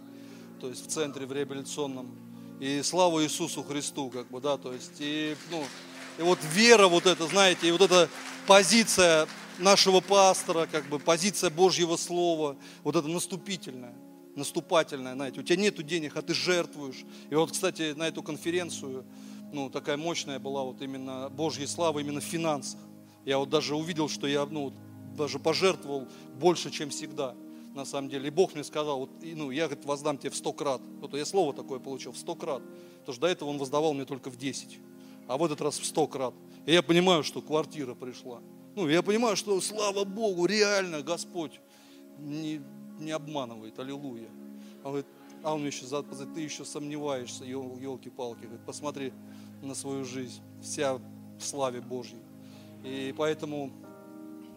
то есть в центре, в реабилитационном. И слава Иисусу Христу, как бы, да, то есть, и, ну, и вот вера вот эта, знаете, и вот эта позиция нашего пастора, как бы, позиция Божьего Слова, вот это наступительная наступательная, знаете, у тебя нету денег, а ты жертвуешь. И вот, кстати, на эту конференцию, ну, такая мощная была вот именно Божья слава именно в финансах. Я вот даже увидел, что я, ну, даже пожертвовал больше, чем всегда, на самом деле. И Бог мне сказал, вот, ну, я, говорит, воздам тебе в сто крат. Вот я слово такое получил, в сто крат. Потому что до этого Он воздавал мне только в десять, а в этот раз в сто крат. И я понимаю, что квартира пришла. Ну, я понимаю, что, слава Богу, реально Господь не, не обманывает, аллилуйя. Он говорит, а он мне еще ты еще сомневаешься, елки-палки. Говорит, посмотри на свою жизнь, вся в славе Божьей. И поэтому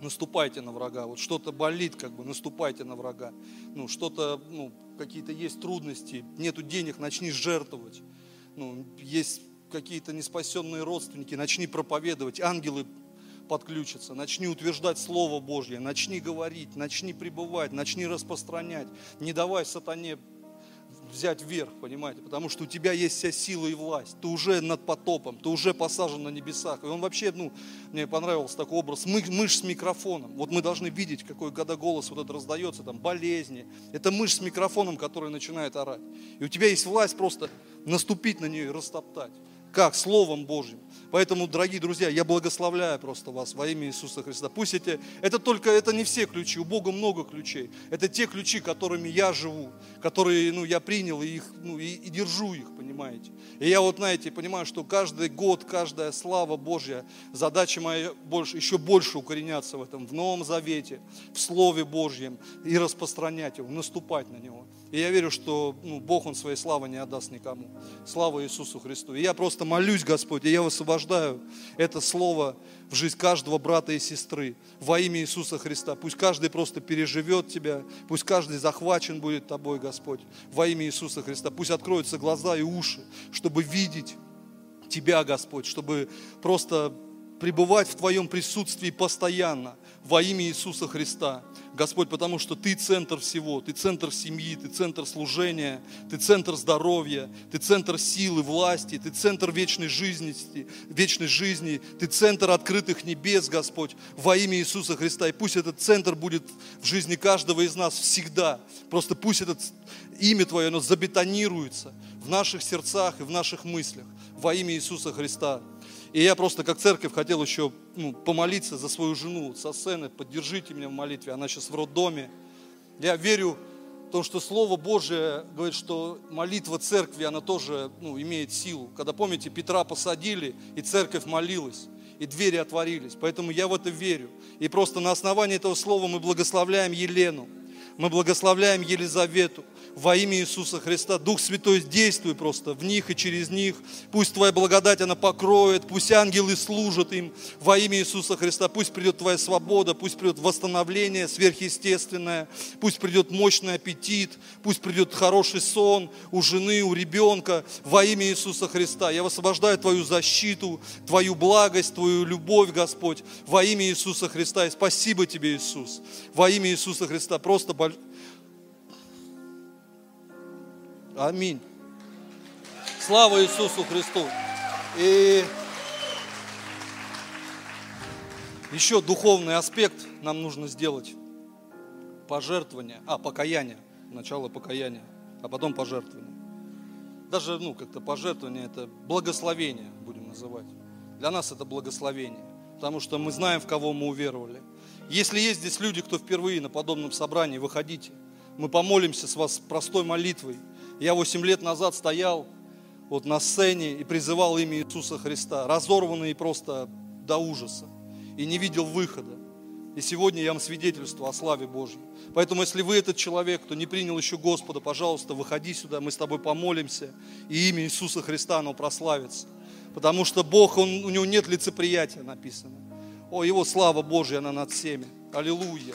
наступайте на врага. Вот что-то болит, как бы, наступайте на врага. Ну, что-то, ну, какие-то есть трудности, нету денег, начни жертвовать. Ну, есть какие-то неспасенные родственники, начни проповедовать. Ангелы подключиться, начни утверждать Слово Божье, начни говорить, начни пребывать, начни распространять. Не давай сатане взять вверх, понимаете, потому что у тебя есть вся сила и власть, ты уже над потопом, ты уже посажен на небесах. И он вообще, ну, мне понравился такой образ, мы, мышь с микрофоном. Вот мы должны видеть, какой, когда голос вот этот раздается, там, болезни. Это мышь с микрофоном, которая начинает орать. И у тебя есть власть просто наступить на нее и растоптать. Как? Словом Божьим. Поэтому, дорогие друзья, я благословляю просто вас во имя Иисуса Христа. Пусть эти, это только, это не все ключи, у Бога много ключей. Это те ключи, которыми я живу, которые, ну, я принял и их, ну, и, и держу их, понимаете. И я вот, знаете, понимаю, что каждый год, каждая слава Божья, задача моя больше, еще больше укореняться в этом, в Новом Завете, в Слове Божьем и распространять его, наступать на него. И я верю, что ну, Бог, Он своей славы не отдаст никому. Слава Иисусу Христу. И я просто молюсь, Господь, и я высвобождаю это слово в жизнь каждого брата и сестры во имя Иисуса Христа. Пусть каждый просто переживет Тебя, пусть каждый захвачен будет Тобой, Господь, во имя Иисуса Христа. Пусть откроются глаза и уши, чтобы видеть Тебя, Господь, чтобы просто пребывать в Твоем присутствии постоянно во имя Иисуса Христа. Господь, потому что Ты центр всего, Ты центр семьи, Ты центр служения, Ты центр здоровья, Ты центр силы, власти, Ты центр вечной жизни, вечной жизни, Ты центр открытых небес, Господь, во имя Иисуса Христа. И пусть этот центр будет в жизни каждого из нас всегда. Просто пусть это имя Твое, оно забетонируется в наших сердцах и в наших мыслях во имя Иисуса Христа. И я просто как церковь хотел еще ну, помолиться за свою жену со сцены. Поддержите меня в молитве. Она сейчас в роддоме. Я верю в том, что Слово Божие говорит, что молитва церкви, она тоже ну, имеет силу. Когда, помните, Петра посадили, и церковь молилась, и двери отворились. Поэтому я в это верю. И просто на основании этого слова мы благословляем Елену, мы благословляем Елизавету, во имя Иисуса Христа. Дух Святой, действуй просто в них и через них. Пусть Твоя благодать, она покроет, пусть ангелы служат им во имя Иисуса Христа. Пусть придет Твоя свобода, пусть придет восстановление сверхъестественное, пусть придет мощный аппетит, пусть придет хороший сон у жены, у ребенка во имя Иисуса Христа. Я высвобождаю Твою защиту, Твою благость, Твою любовь, Господь, во имя Иисуса Христа. И спасибо Тебе, Иисус, во имя Иисуса Христа. Просто большое Аминь. Слава Иисусу Христу. И еще духовный аспект нам нужно сделать. Пожертвование, а, покаяние. Начало покаяния, а потом пожертвование. Даже, ну, как-то пожертвование – это благословение, будем называть. Для нас это благословение, потому что мы знаем, в кого мы уверовали. Если есть здесь люди, кто впервые на подобном собрании, выходите. Мы помолимся с вас простой молитвой. Я 8 лет назад стоял вот на сцене и призывал имя Иисуса Христа, разорванный просто до ужаса, и не видел выхода. И сегодня я вам свидетельствую о славе Божьей. Поэтому, если вы этот человек, кто не принял еще Господа, пожалуйста, выходи сюда, мы с тобой помолимся, и имя Иисуса Христа, оно прославится. Потому что Бог, он, у него нет лицеприятия написано. О, Его слава Божья, она над всеми. Аллилуйя.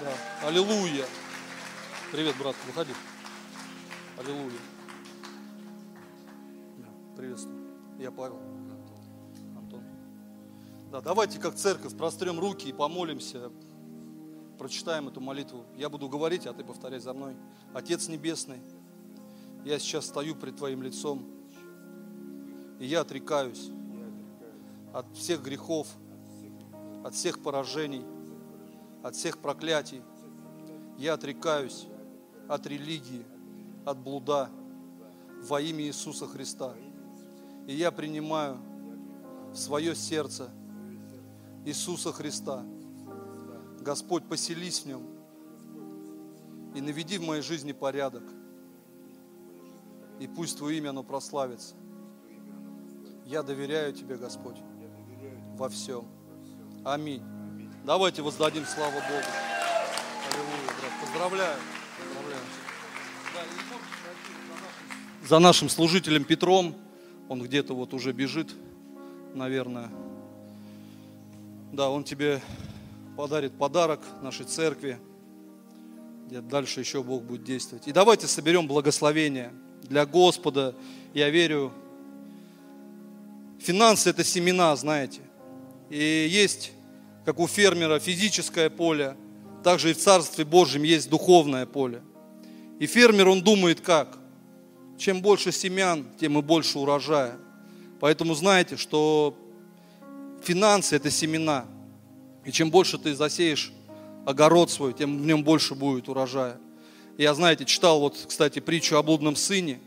Да. Аллилуйя. Привет, брат, выходи. Аллилуйя. Приветствую. Я Павел. Антон. Да, давайте как церковь прострем руки и помолимся. Прочитаем эту молитву. Я буду говорить, а ты повторяй за мной. Отец Небесный, я сейчас стою пред Твоим лицом, и я отрекаюсь от всех грехов, от всех поражений, от всех проклятий. Я отрекаюсь от религии, от блуда во имя Иисуса Христа. И я принимаю в свое сердце Иисуса Христа. Господь, поселись в нем и наведи в моей жизни порядок. И пусть Твое имя, оно прославится. Я доверяю Тебе, Господь, во всем. Аминь. Давайте воздадим славу Богу. Аллилуйя, брат. Поздравляю. За нашим служителем Петром, он где-то вот уже бежит, наверное. Да, он тебе подарит подарок нашей церкви, где дальше еще Бог будет действовать. И давайте соберем благословение для Господа. Я верю, финансы – это семена, знаете. И есть, как у фермера, физическое поле, также и в Царстве Божьем есть духовное поле. И фермер, он думает как? Чем больше семян, тем и больше урожая. Поэтому знаете, что финансы – это семена. И чем больше ты засеешь огород свой, тем в нем больше будет урожая. Я, знаете, читал вот, кстати, притчу о блудном сыне,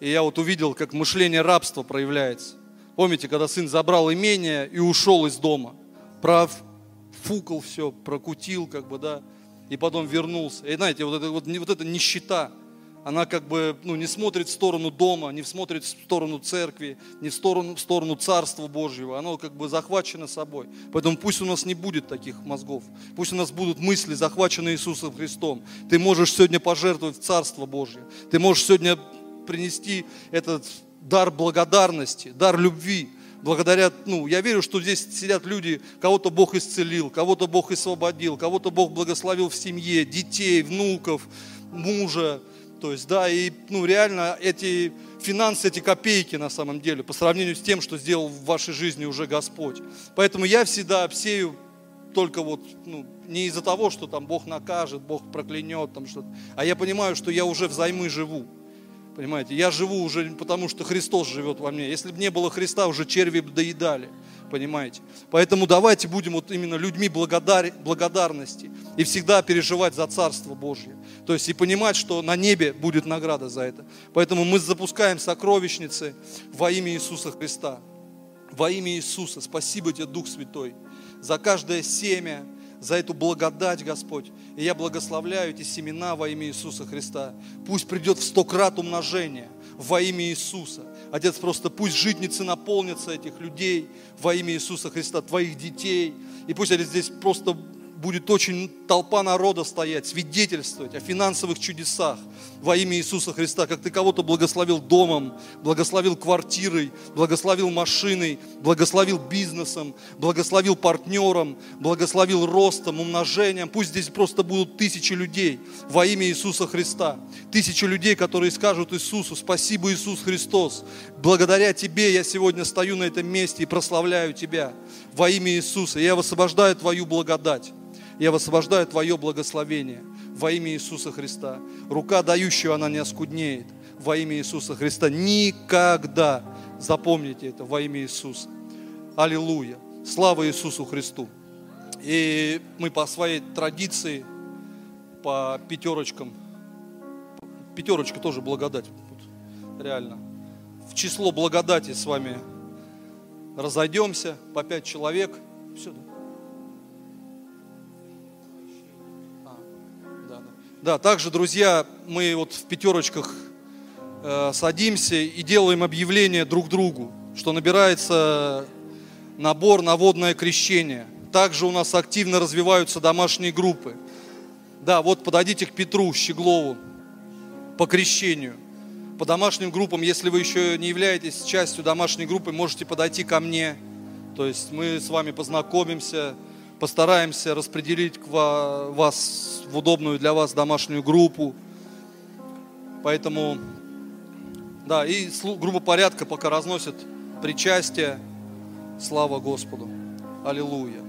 и я вот увидел, как мышление рабства проявляется. Помните, когда сын забрал имение и ушел из дома, профукал все, прокутил, как бы, да, и потом вернулся. И знаете, вот, это, вот, вот эта нищета, она как бы ну, не смотрит в сторону дома, не смотрит в сторону церкви, не в сторону, в сторону Царства Божьего. Оно как бы захвачено собой. Поэтому пусть у нас не будет таких мозгов. Пусть у нас будут мысли, захваченные Иисусом Христом. Ты можешь сегодня пожертвовать в Царство Божье. Ты можешь сегодня принести этот дар благодарности, дар любви, благодаря, ну, я верю, что здесь сидят люди, кого-то Бог исцелил, кого-то Бог освободил, кого-то Бог благословил в семье, детей, внуков, мужа. То есть, да, и, ну, реально эти финансы, эти копейки на самом деле, по сравнению с тем, что сделал в вашей жизни уже Господь. Поэтому я всегда обсею только вот, ну, не из-за того, что там Бог накажет, Бог проклянет, там что-то, а я понимаю, что я уже взаймы живу. Понимаете, я живу уже потому, что Христос живет во мне. Если бы не было Христа, уже черви бы доедали. Понимаете? Поэтому давайте будем вот именно людьми благодар... благодарности и всегда переживать за Царство Божье. То есть и понимать, что на небе будет награда за это. Поэтому мы запускаем сокровищницы во имя Иисуса Христа. Во имя Иисуса. Спасибо тебе, Дух Святой, за каждое семя, за эту благодать, Господь. И я благословляю эти семена во имя Иисуса Христа. Пусть придет в сто крат умножение во имя Иисуса. Отец, просто пусть житницы наполнятся этих людей во имя Иисуса Христа, твоих детей. И пусть, Отец, здесь просто будет очень толпа народа стоять, свидетельствовать о финансовых чудесах во имя Иисуса Христа, как ты кого-то благословил домом, благословил квартирой, благословил машиной, благословил бизнесом, благословил партнером, благословил ростом, умножением. Пусть здесь просто будут тысячи людей во имя Иисуса Христа. Тысячи людей, которые скажут Иисусу, спасибо Иисус Христос. Благодаря Тебе я сегодня стою на этом месте и прославляю Тебя во имя Иисуса. Я высвобождаю Твою благодать. Я высвобождаю Твое благословение во имя Иисуса Христа. Рука дающего, она не оскуднеет во имя Иисуса Христа. Никогда. Запомните это во имя Иисуса. Аллилуйя. Слава Иисусу Христу. И мы по своей традиции, по пятерочкам, пятерочка тоже благодать, реально. В число благодати с вами разойдемся по пять человек. Все, да? Да, также, друзья, мы вот в пятерочках э, садимся и делаем объявление друг другу, что набирается набор на водное крещение. Также у нас активно развиваются домашние группы. Да, вот подойдите к Петру Щеглову по крещению. По домашним группам, если вы еще не являетесь частью домашней группы, можете подойти ко мне. То есть мы с вами познакомимся, постараемся распределить вас в удобную для вас домашнюю группу. Поэтому, да, и группа порядка пока разносит причастие. Слава Господу. Аллилуйя.